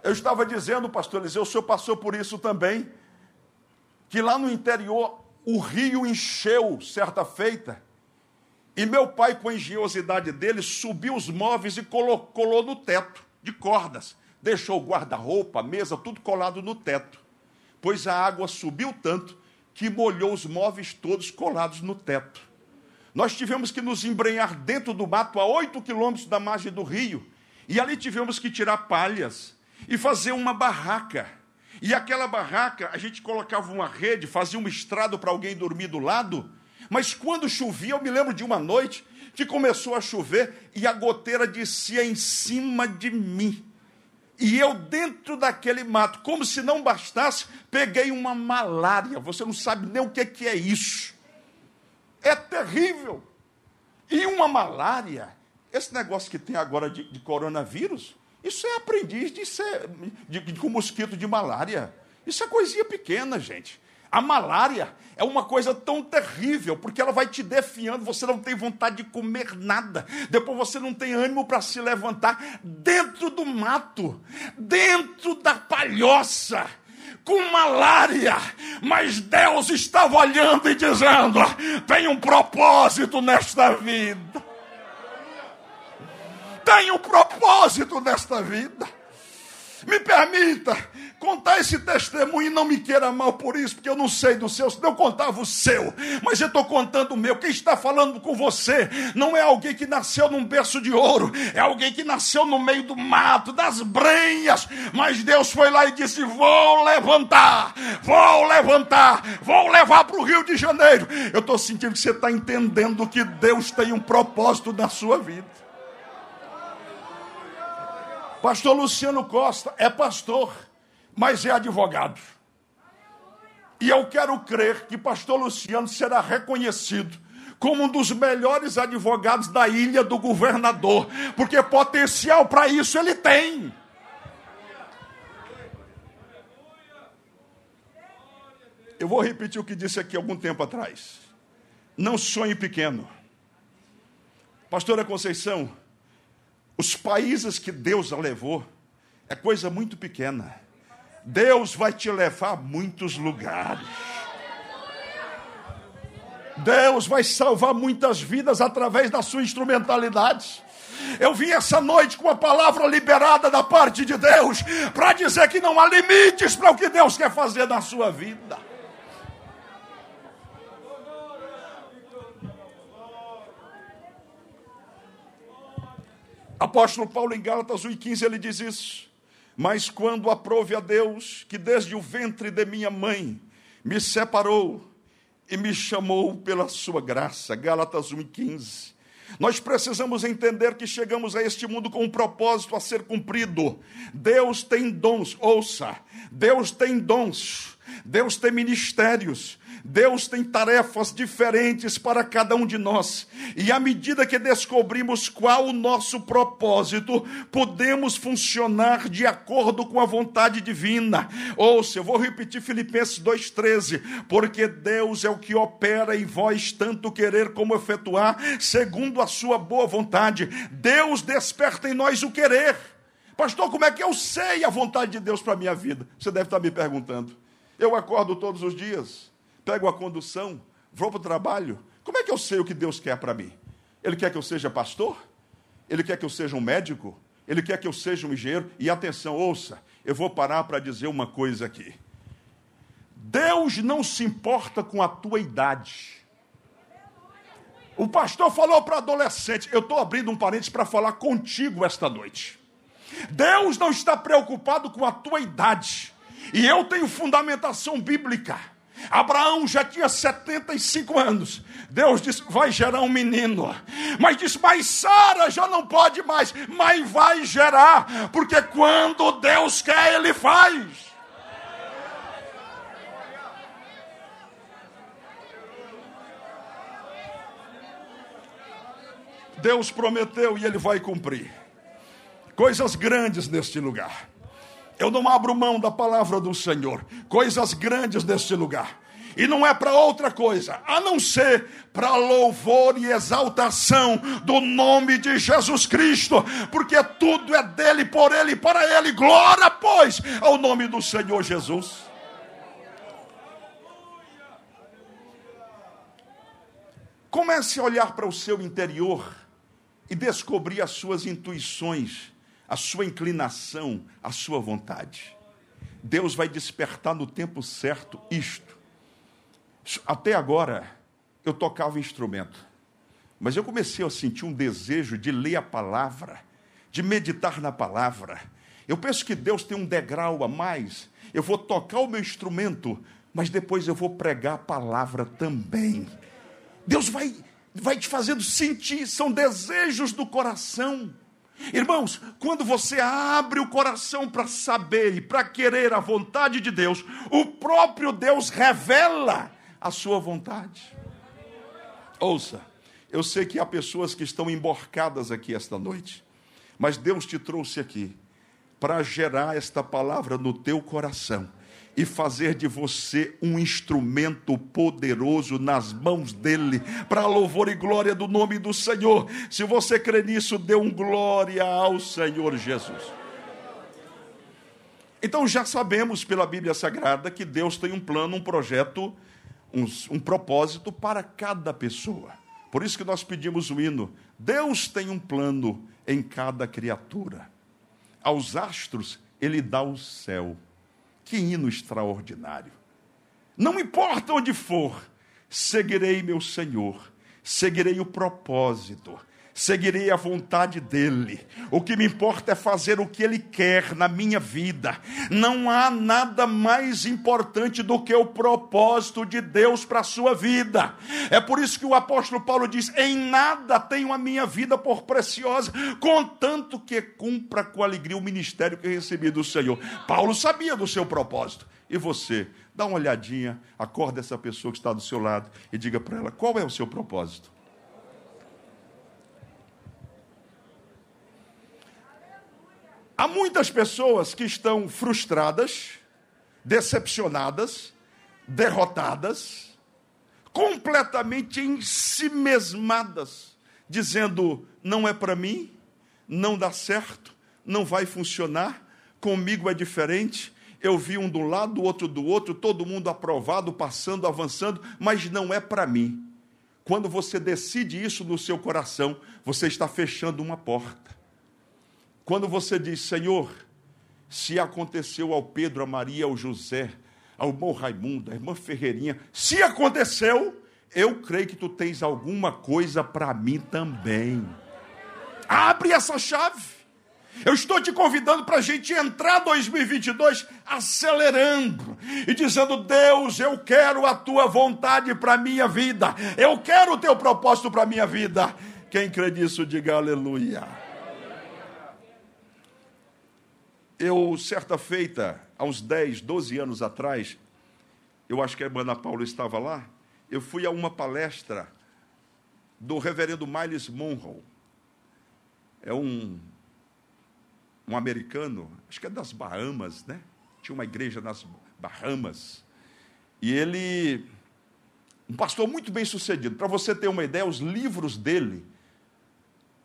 Eu estava dizendo, pastor Eliseu, o senhor passou por isso também, que lá no interior o rio encheu certa feita, e meu pai, com a engenhosidade dele, subiu os móveis e colou, colou no teto, de cordas. Deixou o guarda-roupa, a mesa, tudo colado no teto. Pois a água subiu tanto que molhou os móveis todos colados no teto. Nós tivemos que nos embrenhar dentro do mato a oito quilômetros da margem do rio. E ali tivemos que tirar palhas e fazer uma barraca. E aquela barraca, a gente colocava uma rede, fazia um estrado para alguém dormir do lado. Mas quando chovia, eu me lembro de uma noite que começou a chover e a goteira descia em cima de mim. E eu, dentro daquele mato, como se não bastasse, peguei uma malária. Você não sabe nem o que é isso é terrível. E uma malária, esse negócio que tem agora de, de coronavírus, isso é aprendiz de ser de, de, com mosquito de malária. Isso é coisinha pequena, gente. A malária é uma coisa tão terrível, porque ela vai te defiando, você não tem vontade de comer nada, depois você não tem ânimo para se levantar dentro do mato, dentro da palhoça com malária, mas Deus estava olhando e dizendo: tem um propósito nesta vida. Tem um propósito nesta vida. Me permita contar esse testemunho e não me queira mal por isso, porque eu não sei do seu, senão eu contava o seu, mas eu estou contando o meu. Quem está falando com você não é alguém que nasceu num berço de ouro, é alguém que nasceu no meio do mato, das brenhas, mas Deus foi lá e disse: Vou levantar, vou levantar, vou levar para o Rio de Janeiro. Eu estou sentindo que você está entendendo que Deus tem um propósito na sua vida. Pastor Luciano Costa é pastor, mas é advogado. E eu quero crer que pastor Luciano será reconhecido como um dos melhores advogados da ilha do governador, porque potencial para isso ele tem. Eu vou repetir o que disse aqui algum tempo atrás. Não sonhe pequeno. Pastora Conceição, os países que Deus a levou é coisa muito pequena. Deus vai te levar a muitos lugares. Deus vai salvar muitas vidas através da sua instrumentalidade. Eu vim essa noite com a palavra liberada da parte de Deus para dizer que não há limites para o que Deus quer fazer na sua vida. Apóstolo Paulo em Gálatas 1,15 ele diz isso. Mas quando aprove a Deus, que desde o ventre de minha mãe me separou e me chamou pela sua graça. Gálatas 1,15. Nós precisamos entender que chegamos a este mundo com um propósito a ser cumprido. Deus tem dons, ouça, Deus tem dons, Deus tem ministérios, Deus tem tarefas diferentes para cada um de nós. E à medida que descobrimos qual o nosso propósito, podemos funcionar de acordo com a vontade divina. Ouça, eu vou repetir Filipenses 2,13: porque Deus é o que opera em vós tanto querer como efetuar, segundo a sua boa vontade. Deus desperta em nós o querer. Pastor, como é que eu sei a vontade de Deus para a minha vida? Você deve estar me perguntando. Eu acordo todos os dias pego a condução, vou para o trabalho, como é que eu sei o que Deus quer para mim? Ele quer que eu seja pastor? Ele quer que eu seja um médico? Ele quer que eu seja um engenheiro? E atenção, ouça, eu vou parar para dizer uma coisa aqui. Deus não se importa com a tua idade. O pastor falou para adolescente, eu estou abrindo um parênteses para falar contigo esta noite. Deus não está preocupado com a tua idade. E eu tenho fundamentação bíblica. Abraão já tinha 75 anos. Deus disse: vai gerar um menino. Mas disse: mas Sara já não pode mais. Mas vai gerar, porque quando Deus quer, Ele faz. Deus prometeu e Ele vai cumprir. Coisas grandes neste lugar. Eu não abro mão da palavra do Senhor. Coisas grandes neste lugar. E não é para outra coisa, a não ser para louvor e exaltação do nome de Jesus Cristo, porque tudo é dele, por ele e para ele. Glória, pois, ao nome do Senhor Jesus. Comece a olhar para o seu interior e descobrir as suas intuições a sua inclinação, a sua vontade. Deus vai despertar no tempo certo isto. Até agora, eu tocava instrumento, mas eu comecei a sentir um desejo de ler a palavra, de meditar na palavra. Eu penso que Deus tem um degrau a mais. Eu vou tocar o meu instrumento, mas depois eu vou pregar a palavra também. Deus vai, vai te fazendo sentir, são desejos do coração. Irmãos, quando você abre o coração para saber e para querer a vontade de Deus, o próprio Deus revela a sua vontade. Ouça, eu sei que há pessoas que estão emborcadas aqui esta noite, mas Deus te trouxe aqui para gerar esta palavra no teu coração e fazer de você um instrumento poderoso nas mãos dele, para louvor e glória do nome do Senhor. Se você crê nisso, dê um glória ao Senhor Jesus. Então já sabemos pela Bíblia Sagrada que Deus tem um plano, um projeto, um, um propósito para cada pessoa. Por isso que nós pedimos o hino: Deus tem um plano em cada criatura. Aos astros, Ele dá o céu que hino extraordinário. Não importa onde for, seguirei meu Senhor, seguirei o propósito, seguirei a vontade dele. O que me importa é fazer o que ele quer na minha vida. Não há nada mais importante do que o propósito de Deus para a sua vida. É por isso que o apóstolo Paulo diz: Em nada tenho a minha vida por preciosa, contanto que cumpra com alegria o ministério que recebi do Senhor. Paulo sabia do seu propósito. E você, dá uma olhadinha, acorda essa pessoa que está do seu lado e diga para ela: qual é o seu propósito? Há muitas pessoas que estão frustradas, decepcionadas, derrotadas, completamente ensimesmadas, dizendo: não é para mim, não dá certo, não vai funcionar, comigo é diferente, eu vi um do lado, o outro do outro, todo mundo aprovado, passando, avançando, mas não é para mim. Quando você decide isso no seu coração, você está fechando uma porta. Quando você diz, Senhor, se aconteceu ao Pedro, a Maria, ao José, ao irmão Raimundo, à irmã Ferreirinha, se aconteceu, eu creio que tu tens alguma coisa para mim também. Abre essa chave. Eu estou te convidando para a gente entrar 2022 acelerando e dizendo: Deus, eu quero a tua vontade para a minha vida, eu quero o teu propósito para a minha vida. Quem crê nisso, diga aleluia. Eu, certa feita, uns 10, 12 anos atrás, eu acho que a irmã Ana Paula estava lá, eu fui a uma palestra do reverendo Miles Monroe. É um um americano, acho que é das Bahamas, né? Tinha uma igreja nas Bahamas. E ele, um pastor muito bem sucedido. Para você ter uma ideia, os livros dele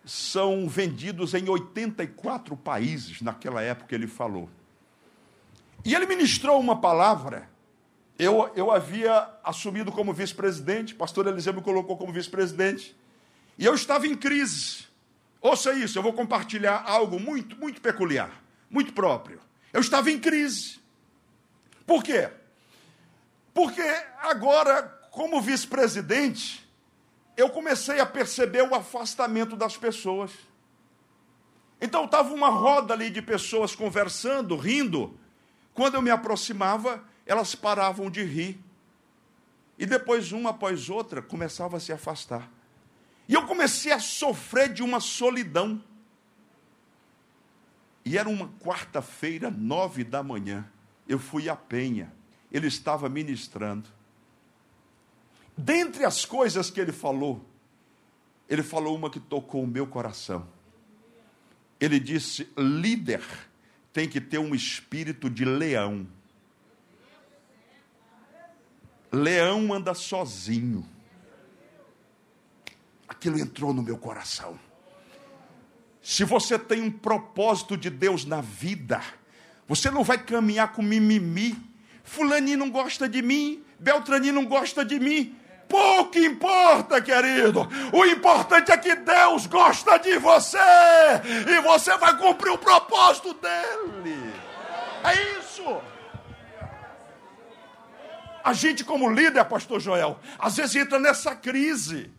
são vendidos em 84 países naquela época ele falou. E ele ministrou uma palavra. Eu, eu havia assumido como vice-presidente, pastor Eliseu me colocou como vice-presidente. E eu estava em crise. Ouça isso, eu vou compartilhar algo muito, muito peculiar, muito próprio. Eu estava em crise. Por quê? Porque agora, como vice-presidente, eu comecei a perceber o afastamento das pessoas. Então estava uma roda ali de pessoas conversando, rindo. Quando eu me aproximava, elas paravam de rir. E depois, uma após outra, começava a se afastar. E eu comecei a sofrer de uma solidão. E era uma quarta-feira, nove da manhã. Eu fui à Penha. Ele estava ministrando. Dentre as coisas que ele falou, ele falou uma que tocou o meu coração. Ele disse: líder tem que ter um espírito de leão. Leão anda sozinho aquilo entrou no meu coração. Se você tem um propósito de Deus na vida, você não vai caminhar com mimimi. Fulaninho não gosta de mim, Beltraninho não gosta de mim. Pouco importa, querido. O importante é que Deus gosta de você e você vai cumprir o propósito dele. É isso. A gente, como líder, Pastor Joel, às vezes entra nessa crise.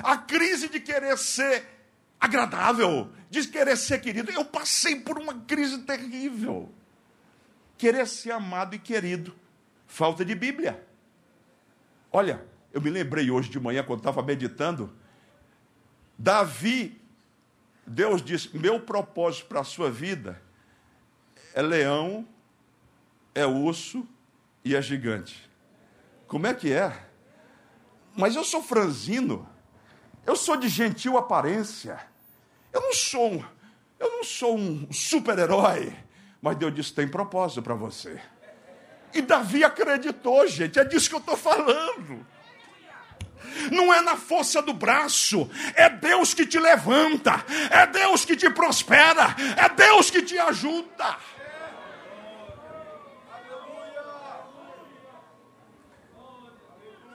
A crise de querer ser agradável, de querer ser querido. Eu passei por uma crise terrível. Querer ser amado e querido. Falta de Bíblia. Olha, eu me lembrei hoje de manhã, quando estava meditando. Davi, Deus disse: Meu propósito para a sua vida é leão, é urso e é gigante. Como é que é? Mas eu sou franzino. Eu sou de gentil aparência. Eu não sou um, eu não sou um super-herói. Mas Deus disse: tem propósito para você. E Davi acreditou, gente. É disso que eu estou falando. Não é na força do braço, é Deus que te levanta, é Deus que te prospera, é Deus que te ajuda.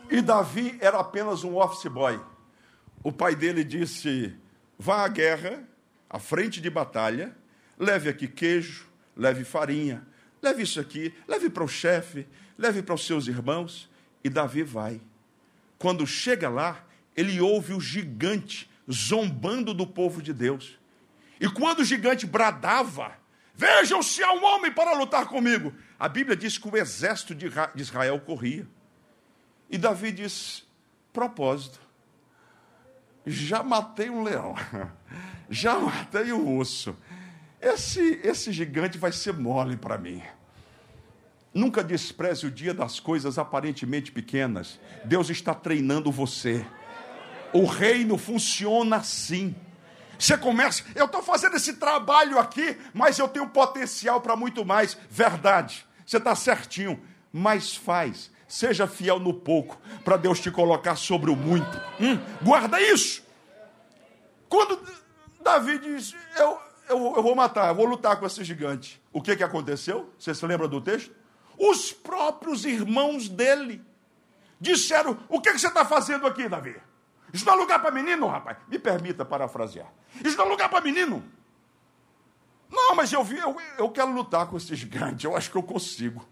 E Davi era apenas um office boy. O pai dele disse: vá à guerra, à frente de batalha, leve aqui queijo, leve farinha, leve isso aqui, leve para o chefe, leve para os seus irmãos. E Davi vai. Quando chega lá, ele ouve o gigante zombando do povo de Deus. E quando o gigante bradava, vejam se há um homem para lutar comigo. A Bíblia diz que o exército de Israel corria. E Davi diz: propósito, já matei um leão, já matei um urso. Esse, esse gigante vai ser mole para mim. Nunca despreze o dia das coisas aparentemente pequenas. Deus está treinando você. O reino funciona assim. Você começa, eu estou fazendo esse trabalho aqui, mas eu tenho potencial para muito mais. Verdade, você está certinho, mas faz Seja fiel no pouco, para Deus te colocar sobre o muito. Hum, guarda isso. Quando Davi diz: eu, eu, eu vou matar, eu vou lutar com esse gigante. o que, que aconteceu? Você se lembra do texto? Os próprios irmãos dele disseram: O que, que você está fazendo aqui, Davi? Isso não é lugar para menino, rapaz. Me permita parafrasear. Isso não é lugar para menino. Não, mas eu vi, eu, eu quero lutar com esse gigante, eu acho que eu consigo.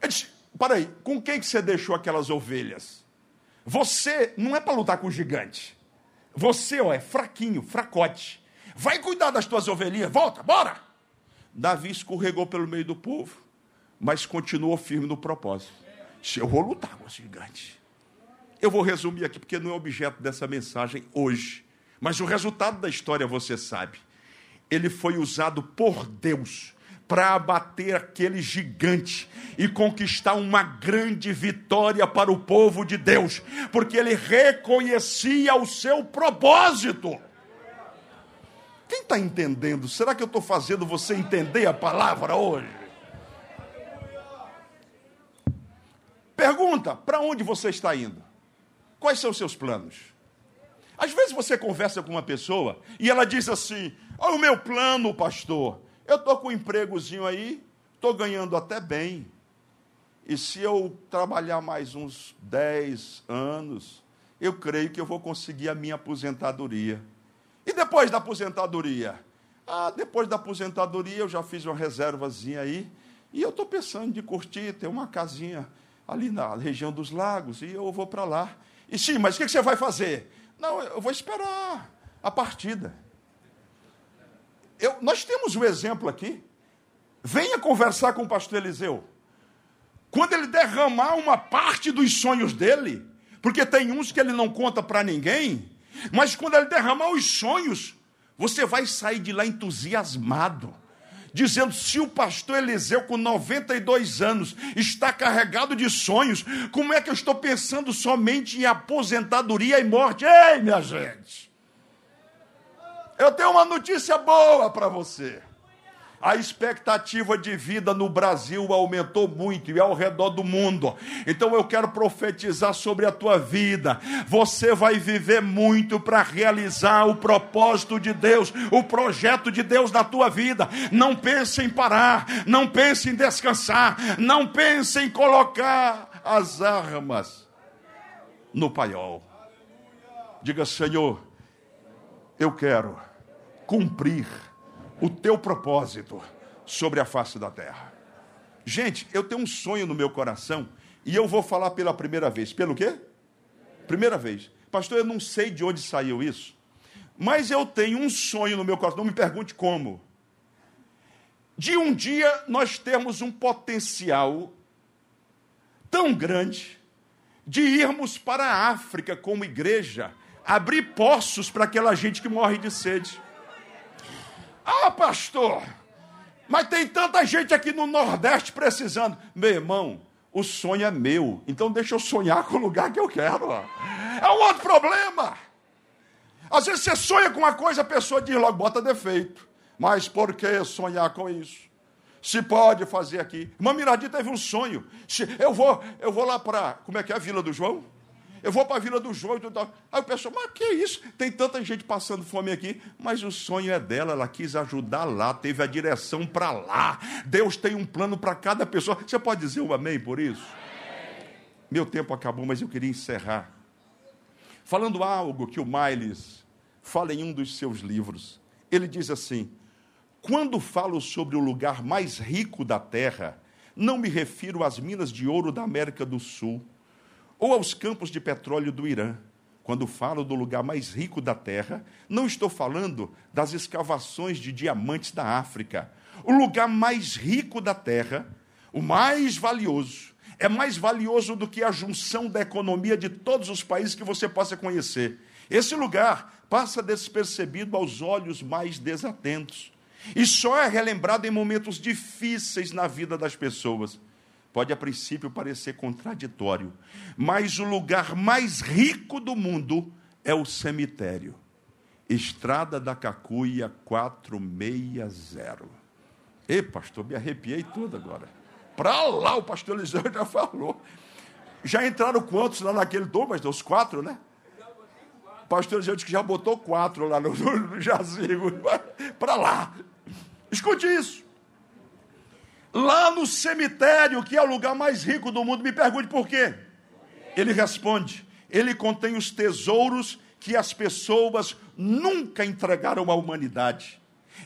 Ele disse: Peraí, com quem que você deixou aquelas ovelhas? Você não é para lutar com o gigante. Você ó, é fraquinho, fracote. Vai cuidar das tuas ovelhinhas, volta, bora! Davi escorregou pelo meio do povo, mas continuou firme no propósito. Eu vou lutar com esse gigante. Eu vou resumir aqui, porque não é objeto dessa mensagem hoje. Mas o resultado da história você sabe. Ele foi usado por Deus para abater aquele gigante e conquistar uma grande vitória para o povo de Deus, porque ele reconhecia o seu propósito. Quem está entendendo? Será que eu estou fazendo você entender a palavra hoje? Pergunta: para onde você está indo? Quais são os seus planos? Às vezes você conversa com uma pessoa e ela diz assim: Olha o meu plano, pastor. Eu estou com um empregozinho aí, estou ganhando até bem. E se eu trabalhar mais uns 10 anos, eu creio que eu vou conseguir a minha aposentadoria. E depois da aposentadoria? Ah, depois da aposentadoria eu já fiz uma reservazinha aí. E eu estou pensando de curtir, ter uma casinha ali na região dos lagos. E eu vou para lá. E sim, mas o que você vai fazer? Não, eu vou esperar a partida. Eu, nós temos um exemplo aqui. Venha conversar com o pastor Eliseu. Quando ele derramar uma parte dos sonhos dele, porque tem uns que ele não conta para ninguém, mas quando ele derramar os sonhos, você vai sair de lá entusiasmado. Dizendo: se o pastor Eliseu, com 92 anos, está carregado de sonhos, como é que eu estou pensando somente em aposentadoria e morte? Ei, minha gente! Eu tenho uma notícia boa para você. A expectativa de vida no Brasil aumentou muito e ao redor do mundo. Então eu quero profetizar sobre a tua vida. Você vai viver muito para realizar o propósito de Deus, o projeto de Deus na tua vida. Não pense em parar, não pense em descansar, não pense em colocar as armas no paiol. Diga, Senhor, eu quero cumprir o teu propósito sobre a face da terra. Gente, eu tenho um sonho no meu coração e eu vou falar pela primeira vez. Pelo quê? Primeira vez. Pastor, eu não sei de onde saiu isso, mas eu tenho um sonho no meu coração. Não me pergunte como. De um dia nós termos um potencial tão grande de irmos para a África como igreja, abrir poços para aquela gente que morre de sede. Ah, pastor, mas tem tanta gente aqui no Nordeste precisando. Meu irmão, o sonho é meu, então deixa eu sonhar com o lugar que eu quero. É um outro problema. Às vezes você sonha com uma coisa, a pessoa diz logo, bota defeito. Mas por que sonhar com isso? Se pode fazer aqui. Irmã Miradinha teve um sonho. Eu vou, eu vou lá para. Como é que é a Vila do João? Eu vou para a Vila do João e tudo. Aí o pessoal, mas que isso? Tem tanta gente passando fome aqui, mas o sonho é dela, ela quis ajudar lá, teve a direção para lá. Deus tem um plano para cada pessoa. Você pode dizer um amém por isso? Meu tempo acabou, mas eu queria encerrar. Falando algo que o Miles fala em um dos seus livros. Ele diz assim: quando falo sobre o lugar mais rico da terra, não me refiro às minas de ouro da América do Sul ou aos campos de petróleo do Irã. Quando falo do lugar mais rico da terra, não estou falando das escavações de diamantes da África. O lugar mais rico da terra, o mais valioso, é mais valioso do que a junção da economia de todos os países que você possa conhecer. Esse lugar passa despercebido aos olhos mais desatentos e só é relembrado em momentos difíceis na vida das pessoas. Pode a princípio parecer contraditório, mas o lugar mais rico do mundo é o cemitério. Estrada da Cacuia 460. Ei, pastor, me arrepiei todo agora. Para lá, o pastor Eliseu já falou. Já entraram quantos lá naquele dom, mas os quatro, né? O pastor Eliseu disse que já botou quatro lá no, no jazigo. Para lá. Escute isso. Lá no cemitério, que é o lugar mais rico do mundo. Me pergunte por quê. Ele responde: ele contém os tesouros que as pessoas nunca entregaram à humanidade.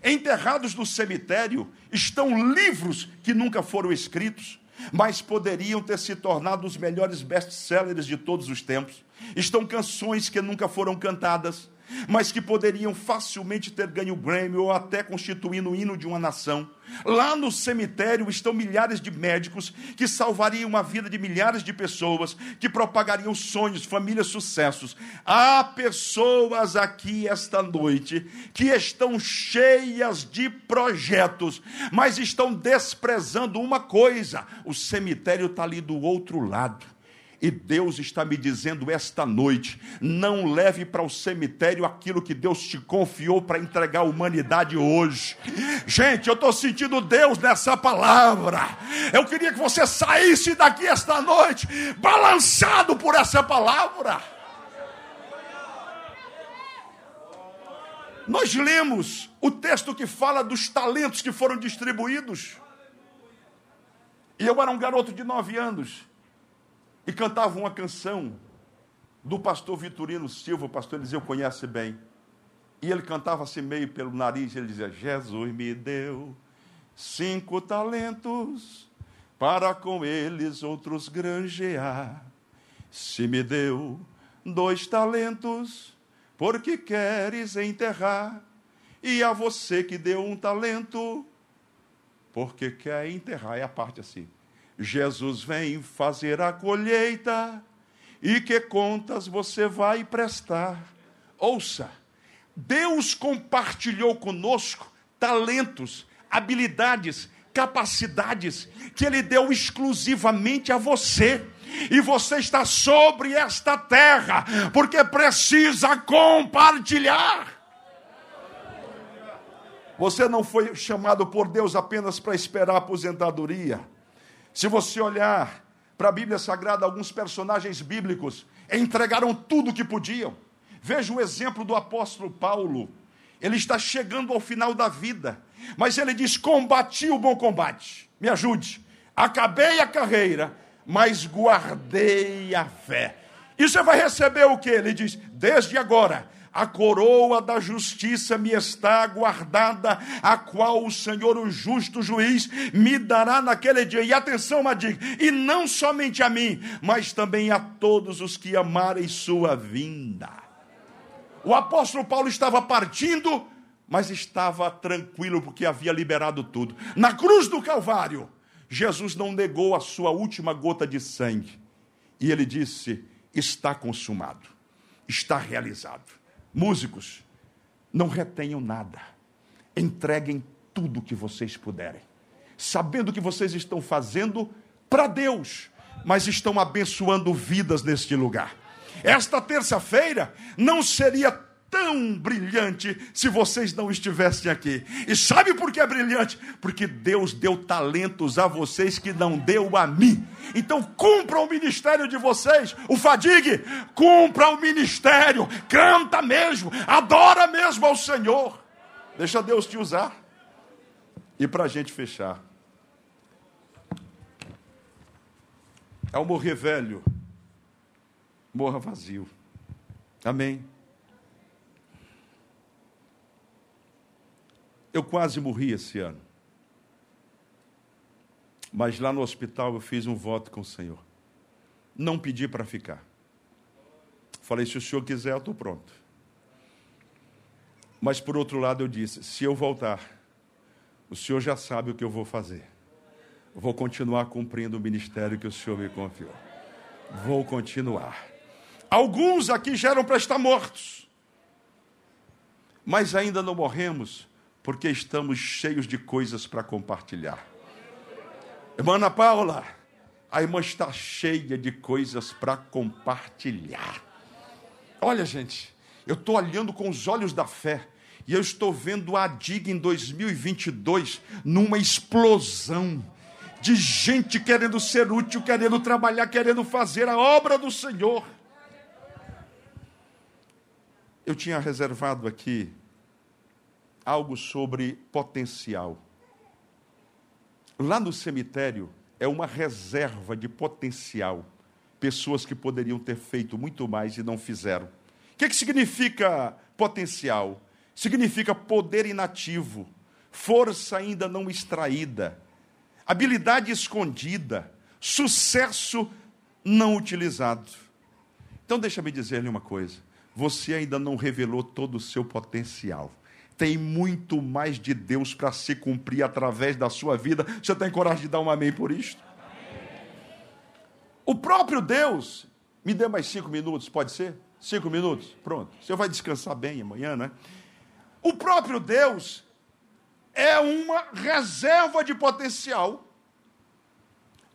Enterrados no cemitério estão livros que nunca foram escritos, mas poderiam ter se tornado os melhores best-sellers de todos os tempos. Estão canções que nunca foram cantadas, mas que poderiam facilmente ter ganho Grammy ou até constituindo o hino de uma nação. Lá no cemitério estão milhares de médicos que salvariam a vida de milhares de pessoas, que propagariam sonhos, famílias, sucessos. Há pessoas aqui esta noite que estão cheias de projetos, mas estão desprezando uma coisa: o cemitério está ali do outro lado. E Deus está me dizendo esta noite: não leve para o cemitério aquilo que Deus te confiou para entregar à humanidade hoje. Gente, eu estou sentindo Deus nessa palavra. Eu queria que você saísse daqui esta noite, balançado por essa palavra. Nós lemos o texto que fala dos talentos que foram distribuídos. E eu era um garoto de nove anos e cantava uma canção do pastor Vitorino Silva, o pastor Eliseu conhece bem. E ele cantava assim meio pelo nariz, ele dizia: Jesus me deu cinco talentos para com eles outros granjear. Se me deu dois talentos, porque queres enterrar? E a você que deu um talento, porque quer enterrar. É a parte assim. Jesus vem fazer a colheita e que contas você vai prestar? Ouça, Deus compartilhou conosco talentos, habilidades, capacidades que Ele deu exclusivamente a você. E você está sobre esta terra, porque precisa compartilhar. Você não foi chamado por Deus apenas para esperar a aposentadoria. Se você olhar para a Bíblia Sagrada, alguns personagens bíblicos entregaram tudo o que podiam. Veja o exemplo do apóstolo Paulo. Ele está chegando ao final da vida, mas ele diz: Combati o bom combate. Me ajude. Acabei a carreira, mas guardei a fé. E você vai receber o que? Ele diz: Desde agora a coroa da justiça me está guardada, a qual o Senhor, o justo juiz, me dará naquele dia. E atenção, Madig, e não somente a mim, mas também a todos os que amarem sua vinda. O apóstolo Paulo estava partindo, mas estava tranquilo porque havia liberado tudo. Na cruz do Calvário, Jesus não negou a sua última gota de sangue. E ele disse: Está consumado, está realizado. Músicos, não retenham nada. Entreguem tudo que vocês puderem. Sabendo que vocês estão fazendo para Deus, mas estão abençoando vidas neste lugar. Esta terça-feira não seria tão brilhante se vocês não estivessem aqui. E sabe por que é brilhante? Porque Deus deu talentos a vocês que não deu a mim. Então cumpra o ministério de vocês, o fadigue, cumpra o ministério, canta mesmo, adora mesmo ao Senhor. Deixa Deus te usar. E para a gente fechar, ao morrer velho, morra vazio. Amém. Eu quase morri esse ano. Mas lá no hospital eu fiz um voto com o Senhor. Não pedi para ficar. Falei, se o senhor quiser, eu estou pronto. Mas por outro lado eu disse: se eu voltar, o senhor já sabe o que eu vou fazer. vou continuar cumprindo o ministério que o senhor me confiou. Vou continuar. Alguns aqui já eram para estar mortos, mas ainda não morremos porque estamos cheios de coisas para compartilhar. Irmã Ana Paula, a irmã está cheia de coisas para compartilhar. Olha, gente, eu estou olhando com os olhos da fé e eu estou vendo a DIG em 2022 numa explosão de gente querendo ser útil, querendo trabalhar, querendo fazer a obra do Senhor. Eu tinha reservado aqui algo sobre potencial. Lá no cemitério é uma reserva de potencial. Pessoas que poderiam ter feito muito mais e não fizeram. O que, que significa potencial? Significa poder inativo, força ainda não extraída, habilidade escondida, sucesso não utilizado. Então, deixa-me dizer-lhe uma coisa: você ainda não revelou todo o seu potencial. Tem muito mais de Deus para se cumprir através da sua vida. Você tem coragem de dar um amém por isto? O próprio Deus, me dê mais cinco minutos, pode ser? Cinco minutos? Pronto. Você vai descansar bem amanhã, né? O próprio Deus é uma reserva de potencial.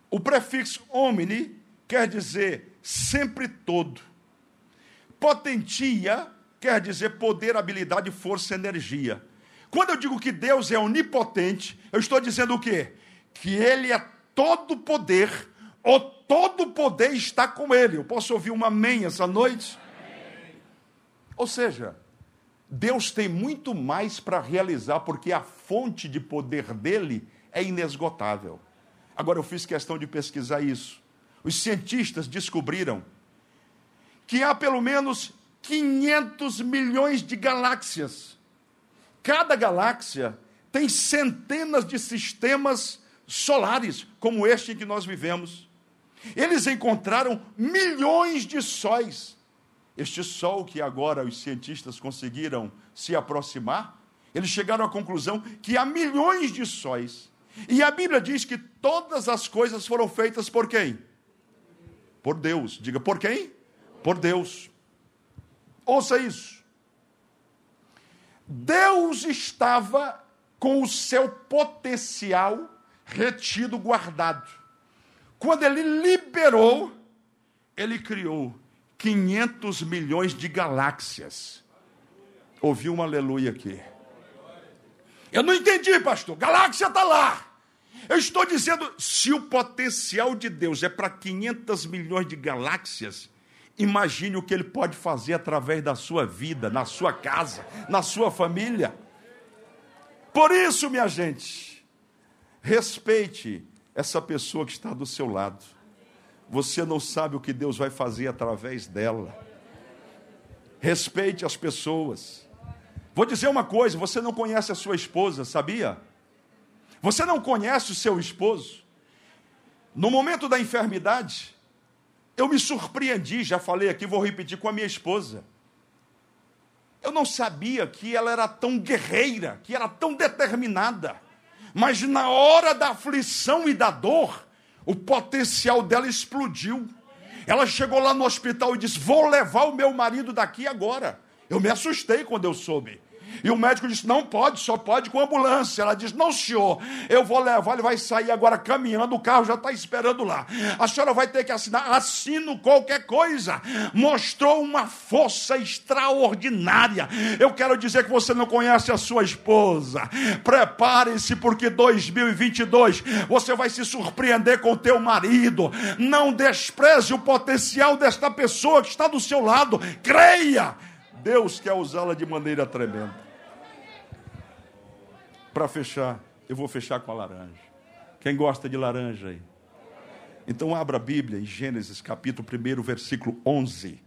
O prefixo omni quer dizer sempre todo. Potentia quer dizer poder, habilidade, força, energia. Quando eu digo que Deus é onipotente, eu estou dizendo o quê? Que Ele é todo poder, ou todo poder está com Ele. Eu posso ouvir uma amém essa noite? Ou seja, Deus tem muito mais para realizar, porque a fonte de poder dele é inesgotável. Agora, eu fiz questão de pesquisar isso. Os cientistas descobriram que há pelo menos 500 milhões de galáxias. Cada galáxia tem centenas de sistemas solares, como este em que nós vivemos. Eles encontraram milhões de sóis. Este sol que agora os cientistas conseguiram se aproximar, eles chegaram à conclusão que há milhões de sóis. E a Bíblia diz que todas as coisas foram feitas por quem? Por Deus. Diga, por quem? Por Deus. Ouça isso. Deus estava com o seu potencial retido, guardado. Quando ele liberou, ele criou 500 milhões de galáxias. Ouvi um aleluia aqui. Eu não entendi, pastor. Galáxia está lá. Eu estou dizendo, se o potencial de Deus é para 500 milhões de galáxias, Imagine o que ele pode fazer através da sua vida, na sua casa, na sua família. Por isso, minha gente, respeite essa pessoa que está do seu lado. Você não sabe o que Deus vai fazer através dela. Respeite as pessoas. Vou dizer uma coisa: você não conhece a sua esposa, sabia? Você não conhece o seu esposo. No momento da enfermidade, eu me surpreendi, já falei aqui, vou repetir com a minha esposa. Eu não sabia que ela era tão guerreira, que era tão determinada. Mas na hora da aflição e da dor, o potencial dela explodiu. Ela chegou lá no hospital e disse: Vou levar o meu marido daqui agora. Eu me assustei quando eu soube. E o médico disse: não pode, só pode com ambulância. Ela disse: não, senhor, eu vou levar, ele vai sair agora caminhando, o carro já está esperando lá. A senhora vai ter que assinar, assino qualquer coisa. Mostrou uma força extraordinária. Eu quero dizer que você não conhece a sua esposa. Prepare-se, porque 2022 você vai se surpreender com o teu marido. Não despreze o potencial desta pessoa que está do seu lado. Creia Deus quer usá-la de maneira tremenda. Para fechar, eu vou fechar com a laranja. Quem gosta de laranja aí? Então abra a Bíblia em Gênesis capítulo 1, versículo 11.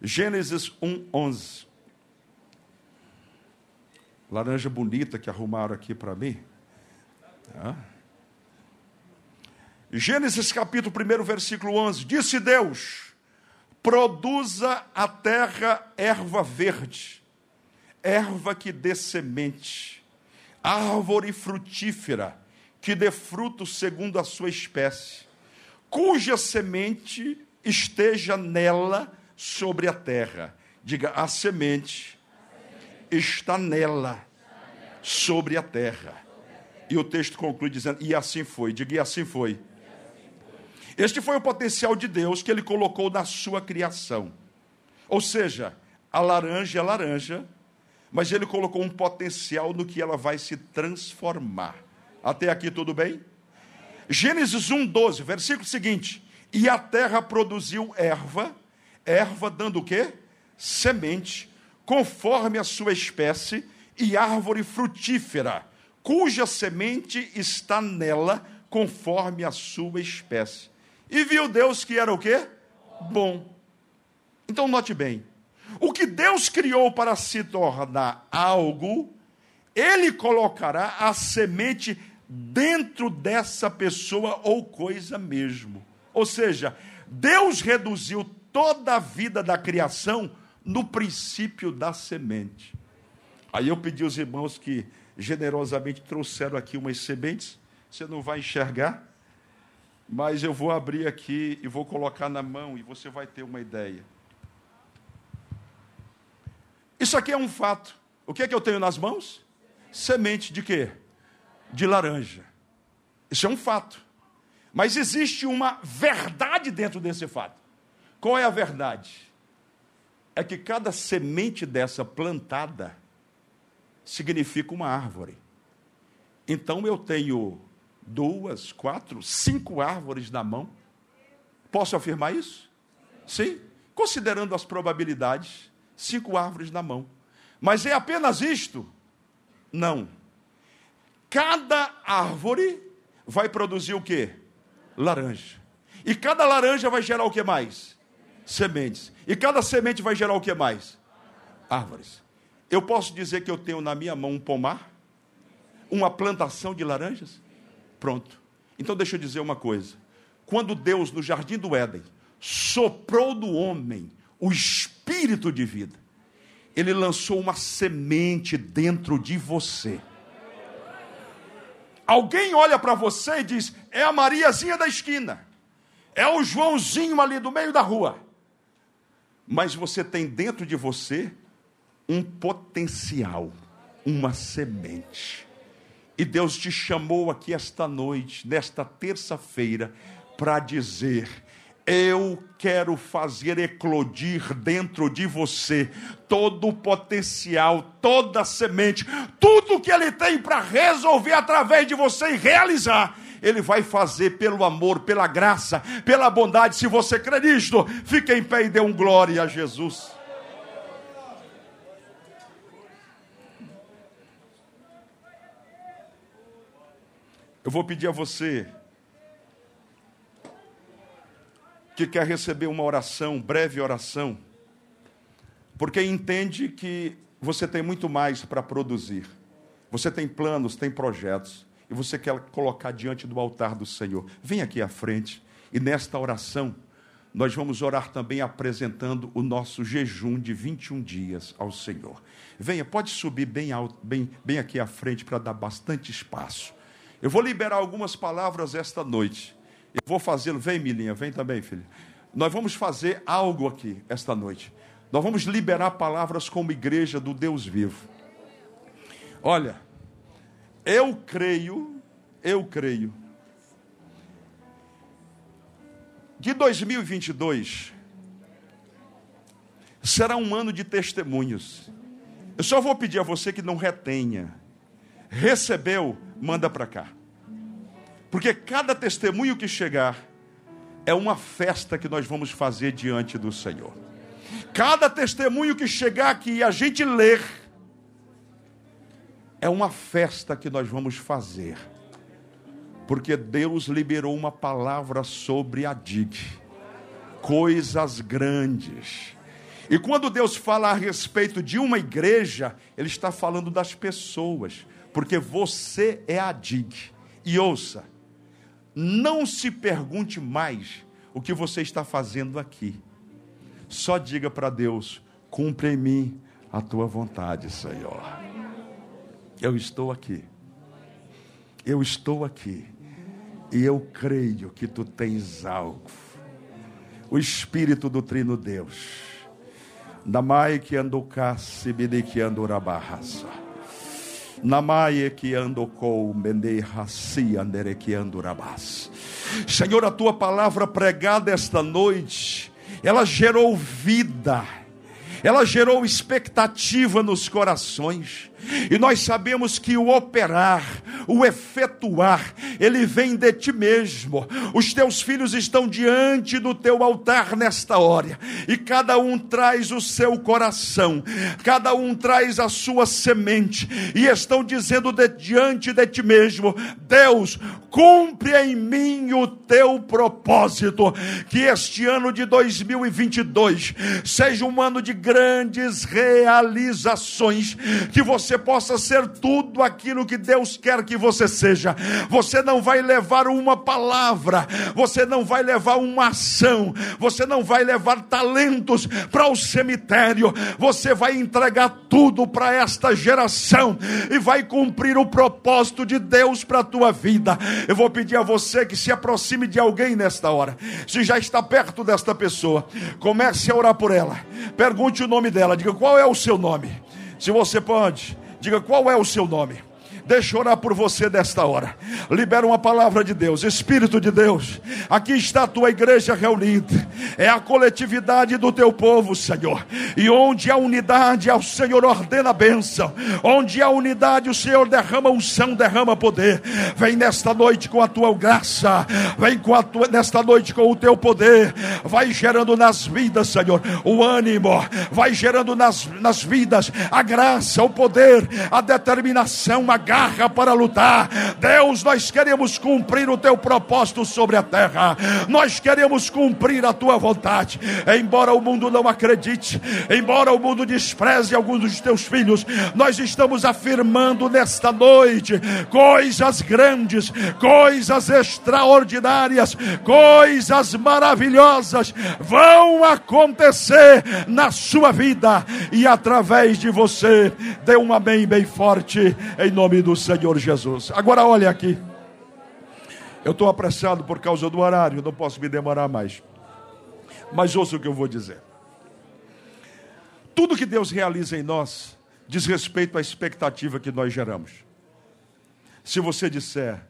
Gênesis 1, 11. Laranja bonita que arrumaram aqui para mim. Ah. Gênesis capítulo 1, versículo 11. Disse Deus: Produza a terra erva verde, erva que dê semente, árvore frutífera, que dê fruto segundo a sua espécie, cuja semente esteja nela sobre a terra. Diga, a semente está nela sobre a terra. E o texto conclui dizendo: E assim foi. Diga, e assim foi. Este foi o potencial de Deus que ele colocou na sua criação. Ou seja, a laranja é laranja, mas ele colocou um potencial no que ela vai se transformar. Até aqui tudo bem? Gênesis 1:12, versículo seguinte: "E a terra produziu erva, erva dando o quê? Semente, conforme a sua espécie, e árvore frutífera, cuja semente está nela conforme a sua espécie. E viu Deus que era o quê? Bom. Então note bem, o que Deus criou para se tornar algo, ele colocará a semente dentro dessa pessoa ou coisa mesmo. Ou seja, Deus reduziu toda a vida da criação no princípio da semente. Aí eu pedi aos irmãos que generosamente trouxeram aqui umas sementes. Você não vai enxergar, mas eu vou abrir aqui e vou colocar na mão e você vai ter uma ideia. Isso aqui é um fato. O que é que eu tenho nas mãos? Semente de quê? De laranja. Isso é um fato. Mas existe uma verdade dentro desse fato. Qual é a verdade? É que cada semente dessa plantada significa uma árvore. Então eu tenho duas, quatro, cinco árvores na mão. Posso afirmar isso? Sim. Considerando as probabilidades, cinco árvores na mão. Mas é apenas isto? Não. Cada árvore vai produzir o quê? Laranja. E cada laranja vai gerar o que mais? Sementes. E cada semente vai gerar o que mais? Árvores. Eu posso dizer que eu tenho na minha mão um pomar? Uma plantação de laranjas? Pronto. Então deixa eu dizer uma coisa. Quando Deus, no jardim do Éden, soprou do homem o espírito de vida, ele lançou uma semente dentro de você. Alguém olha para você e diz: é a Mariazinha da esquina, é o Joãozinho ali do meio da rua. Mas você tem dentro de você um potencial, uma semente. E Deus te chamou aqui esta noite, nesta terça-feira, para dizer: eu quero fazer eclodir dentro de você todo o potencial, toda a semente, tudo que ele tem para resolver através de você e realizar. Ele vai fazer pelo amor, pela graça, pela bondade. Se você crê nisto, fique em pé e dê um glória a Jesus. Eu vou pedir a você que quer receber uma oração, breve oração, porque entende que você tem muito mais para produzir. Você tem planos, tem projetos, e você quer colocar diante do altar do Senhor. Vem aqui à frente, e nesta oração, nós vamos orar também apresentando o nosso jejum de 21 dias ao Senhor. Venha, pode subir bem, alto, bem, bem aqui à frente para dar bastante espaço. Eu vou liberar algumas palavras esta noite. Eu vou fazê-lo. Vem, Milinha, vem também, filho. Nós vamos fazer algo aqui esta noite. Nós vamos liberar palavras como igreja do Deus vivo. Olha, eu creio, eu creio, que 2022 será um ano de testemunhos. Eu só vou pedir a você que não retenha. Recebeu, manda para cá. Porque cada testemunho que chegar é uma festa que nós vamos fazer diante do Senhor. Cada testemunho que chegar aqui e a gente ler é uma festa que nós vamos fazer. Porque Deus liberou uma palavra sobre a DIG. Coisas grandes. E quando Deus fala a respeito de uma igreja, Ele está falando das pessoas. Porque você é a DIG. E ouça, não se pergunte mais o que você está fazendo aqui. Só diga para Deus: cumpre em mim a tua vontade, Senhor. Eu estou aqui. Eu estou aqui. E eu creio que tu tens algo. O Espírito do Trino Deus. Namai que anducasse, que andurabarraça. Namaie que andocou, andurabas. Senhor, a tua palavra pregada esta noite, ela gerou vida, ela gerou expectativa nos corações. E nós sabemos que o operar, o efetuar, ele vem de ti mesmo. Os teus filhos estão diante do teu altar nesta hora, e cada um traz o seu coração, cada um traz a sua semente, e estão dizendo de, diante de ti mesmo: Deus, cumpre em mim o teu propósito. Que este ano de 2022 seja um ano de grandes realizações, que você possa ser tudo aquilo que Deus quer que você seja. Você não vai levar uma palavra, você não vai levar uma ação, você não vai levar talentos para o cemitério, você vai entregar tudo para esta geração e vai cumprir o propósito de Deus para a tua vida. Eu vou pedir a você que se aproxime de alguém nesta hora. Se já está perto desta pessoa, comece a orar por ela. Pergunte o nome dela, diga qual é o seu nome. Se você pode, diga qual é o seu nome. Deixa eu orar por você desta hora. Libera uma palavra de Deus, Espírito de Deus. Aqui está a tua igreja reunida. É a coletividade do teu povo, Senhor. E onde há unidade, o Senhor ordena a bênção. Onde há unidade, o Senhor derrama unção, derrama poder. Vem nesta noite com a tua graça. Vem com a tua, nesta noite com o teu poder. Vai gerando nas vidas, Senhor, o ânimo. Vai gerando nas, nas vidas a graça, o poder, a determinação, a para lutar. Deus, nós queremos cumprir o teu propósito sobre a terra. Nós queremos cumprir a tua vontade. Embora o mundo não acredite, embora o mundo despreze alguns dos teus filhos, nós estamos afirmando nesta noite coisas grandes, coisas extraordinárias, coisas maravilhosas vão acontecer na sua vida e através de você. Dê um amém bem forte em nome do Senhor Jesus. Agora olha aqui. Eu estou apressado por causa do horário, não posso me demorar mais. Mas ouça o que eu vou dizer. Tudo que Deus realiza em nós diz respeito à expectativa que nós geramos. Se você disser,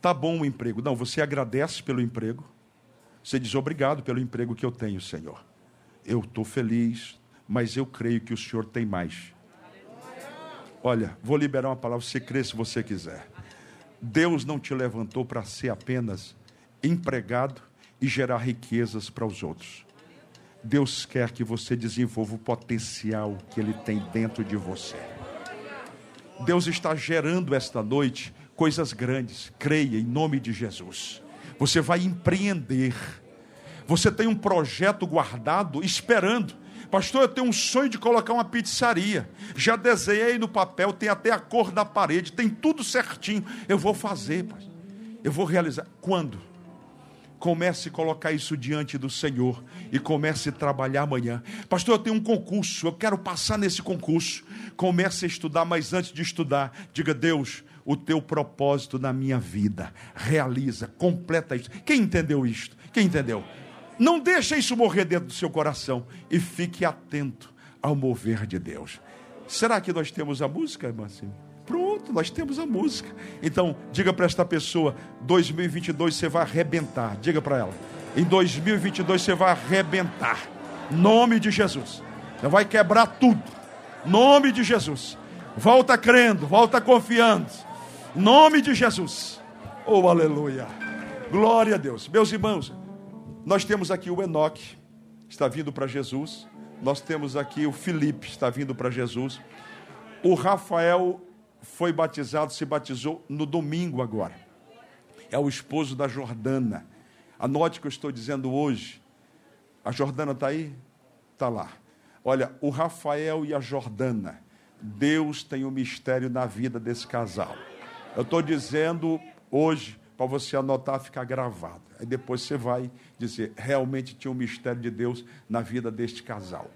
tá bom o emprego, não, você agradece pelo emprego, você diz obrigado pelo emprego que eu tenho, Senhor. Eu estou feliz, mas eu creio que o Senhor tem mais. Olha, vou liberar uma palavra, você crê se você quiser. Deus não te levantou para ser apenas empregado e gerar riquezas para os outros. Deus quer que você desenvolva o potencial que Ele tem dentro de você. Deus está gerando esta noite coisas grandes, creia em nome de Jesus. Você vai empreender. Você tem um projeto guardado, esperando Pastor, eu tenho um sonho de colocar uma pizzaria. Já desenhei no papel, tem até a cor da parede, tem tudo certinho. Eu vou fazer. Eu vou realizar. Quando? Comece a colocar isso diante do Senhor e comece a trabalhar amanhã. Pastor, eu tenho um concurso, eu quero passar nesse concurso. Comece a estudar, mas antes de estudar, diga: Deus, o teu propósito na minha vida. Realiza, completa isso. Quem entendeu isto? Quem entendeu? Não deixe isso morrer dentro do seu coração e fique atento ao mover de Deus. Será que nós temos a música, irmã? Pronto, nós temos a música. Então, diga para esta pessoa: 2022 você vai arrebentar. Diga para ela: em 2022 você vai arrebentar. Nome de Jesus. Você vai quebrar tudo. Nome de Jesus. Volta crendo, volta confiando. Nome de Jesus. Oh, aleluia. Glória a Deus. Meus irmãos, nós temos aqui o Enoque, está vindo para Jesus. Nós temos aqui o Felipe, está vindo para Jesus. O Rafael foi batizado, se batizou no domingo agora. É o esposo da Jordana. Anote o que eu estou dizendo hoje. A Jordana está aí? Está lá. Olha, o Rafael e a Jordana. Deus tem um mistério na vida desse casal. Eu estou dizendo hoje para você anotar, ficar gravado. Aí depois você vai dizer: realmente tinha um mistério de Deus na vida deste casal.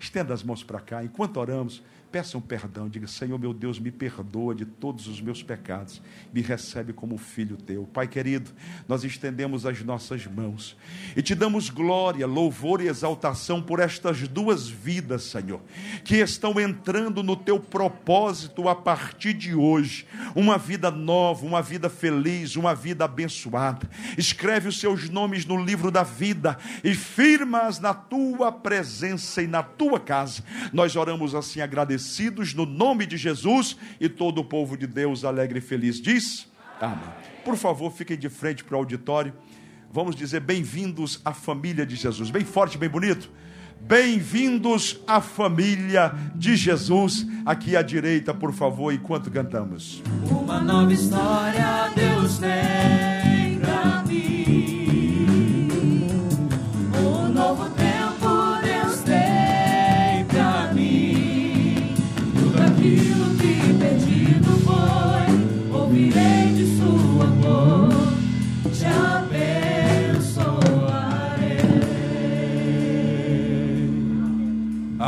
Estenda as mãos para cá, enquanto oramos, peçam perdão, diga: Senhor meu Deus, me perdoa de todos os meus pecados, me recebe como filho teu. Pai querido, nós estendemos as nossas mãos e te damos glória, louvor e exaltação por estas duas vidas, Senhor, que estão entrando no teu propósito a partir de hoje. Uma vida nova, uma vida feliz, uma vida abençoada. Escreve os seus nomes no livro da vida e firma-as na tua presença e na tua casa. Nós oramos assim agradecidos fortalecidos no nome de Jesus e todo o povo de Deus alegre e feliz diz: Amém. Por favor, fiquem de frente para o auditório. Vamos dizer bem-vindos à família de Jesus. Bem forte, bem bonito. Bem-vindos à família de Jesus. Aqui à direita, por favor, enquanto cantamos. Uma nova história Deus tem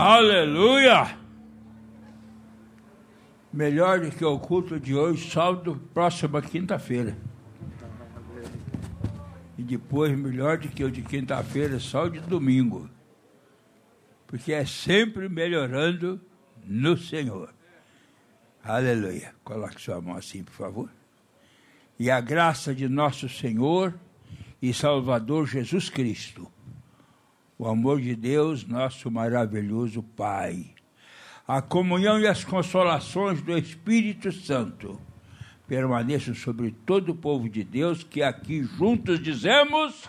Aleluia! Melhor do que o culto de hoje, sábado, próxima quinta-feira. E depois, melhor do que o de quinta-feira, só o de domingo. Porque é sempre melhorando no Senhor. Aleluia. Coloque sua mão assim, por favor. E a graça de nosso Senhor e Salvador Jesus Cristo, o amor de Deus, nosso maravilhoso Pai, a comunhão e as consolações do Espírito Santo permaneçam sobre todo o povo de Deus, que aqui juntos dizemos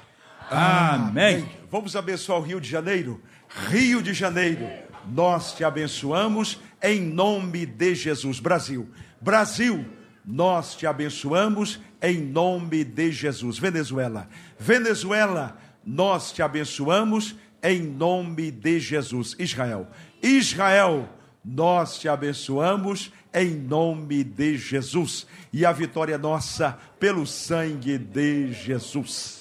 Amém. Vamos abençoar o Rio de Janeiro. Rio de Janeiro, nós te abençoamos em nome de Jesus. Brasil, Brasil, nós te abençoamos em nome de Jesus. Venezuela, Venezuela, nós te abençoamos em nome de Jesus. Israel, Israel, nós te abençoamos em nome de Jesus. E a vitória é nossa pelo sangue de Jesus.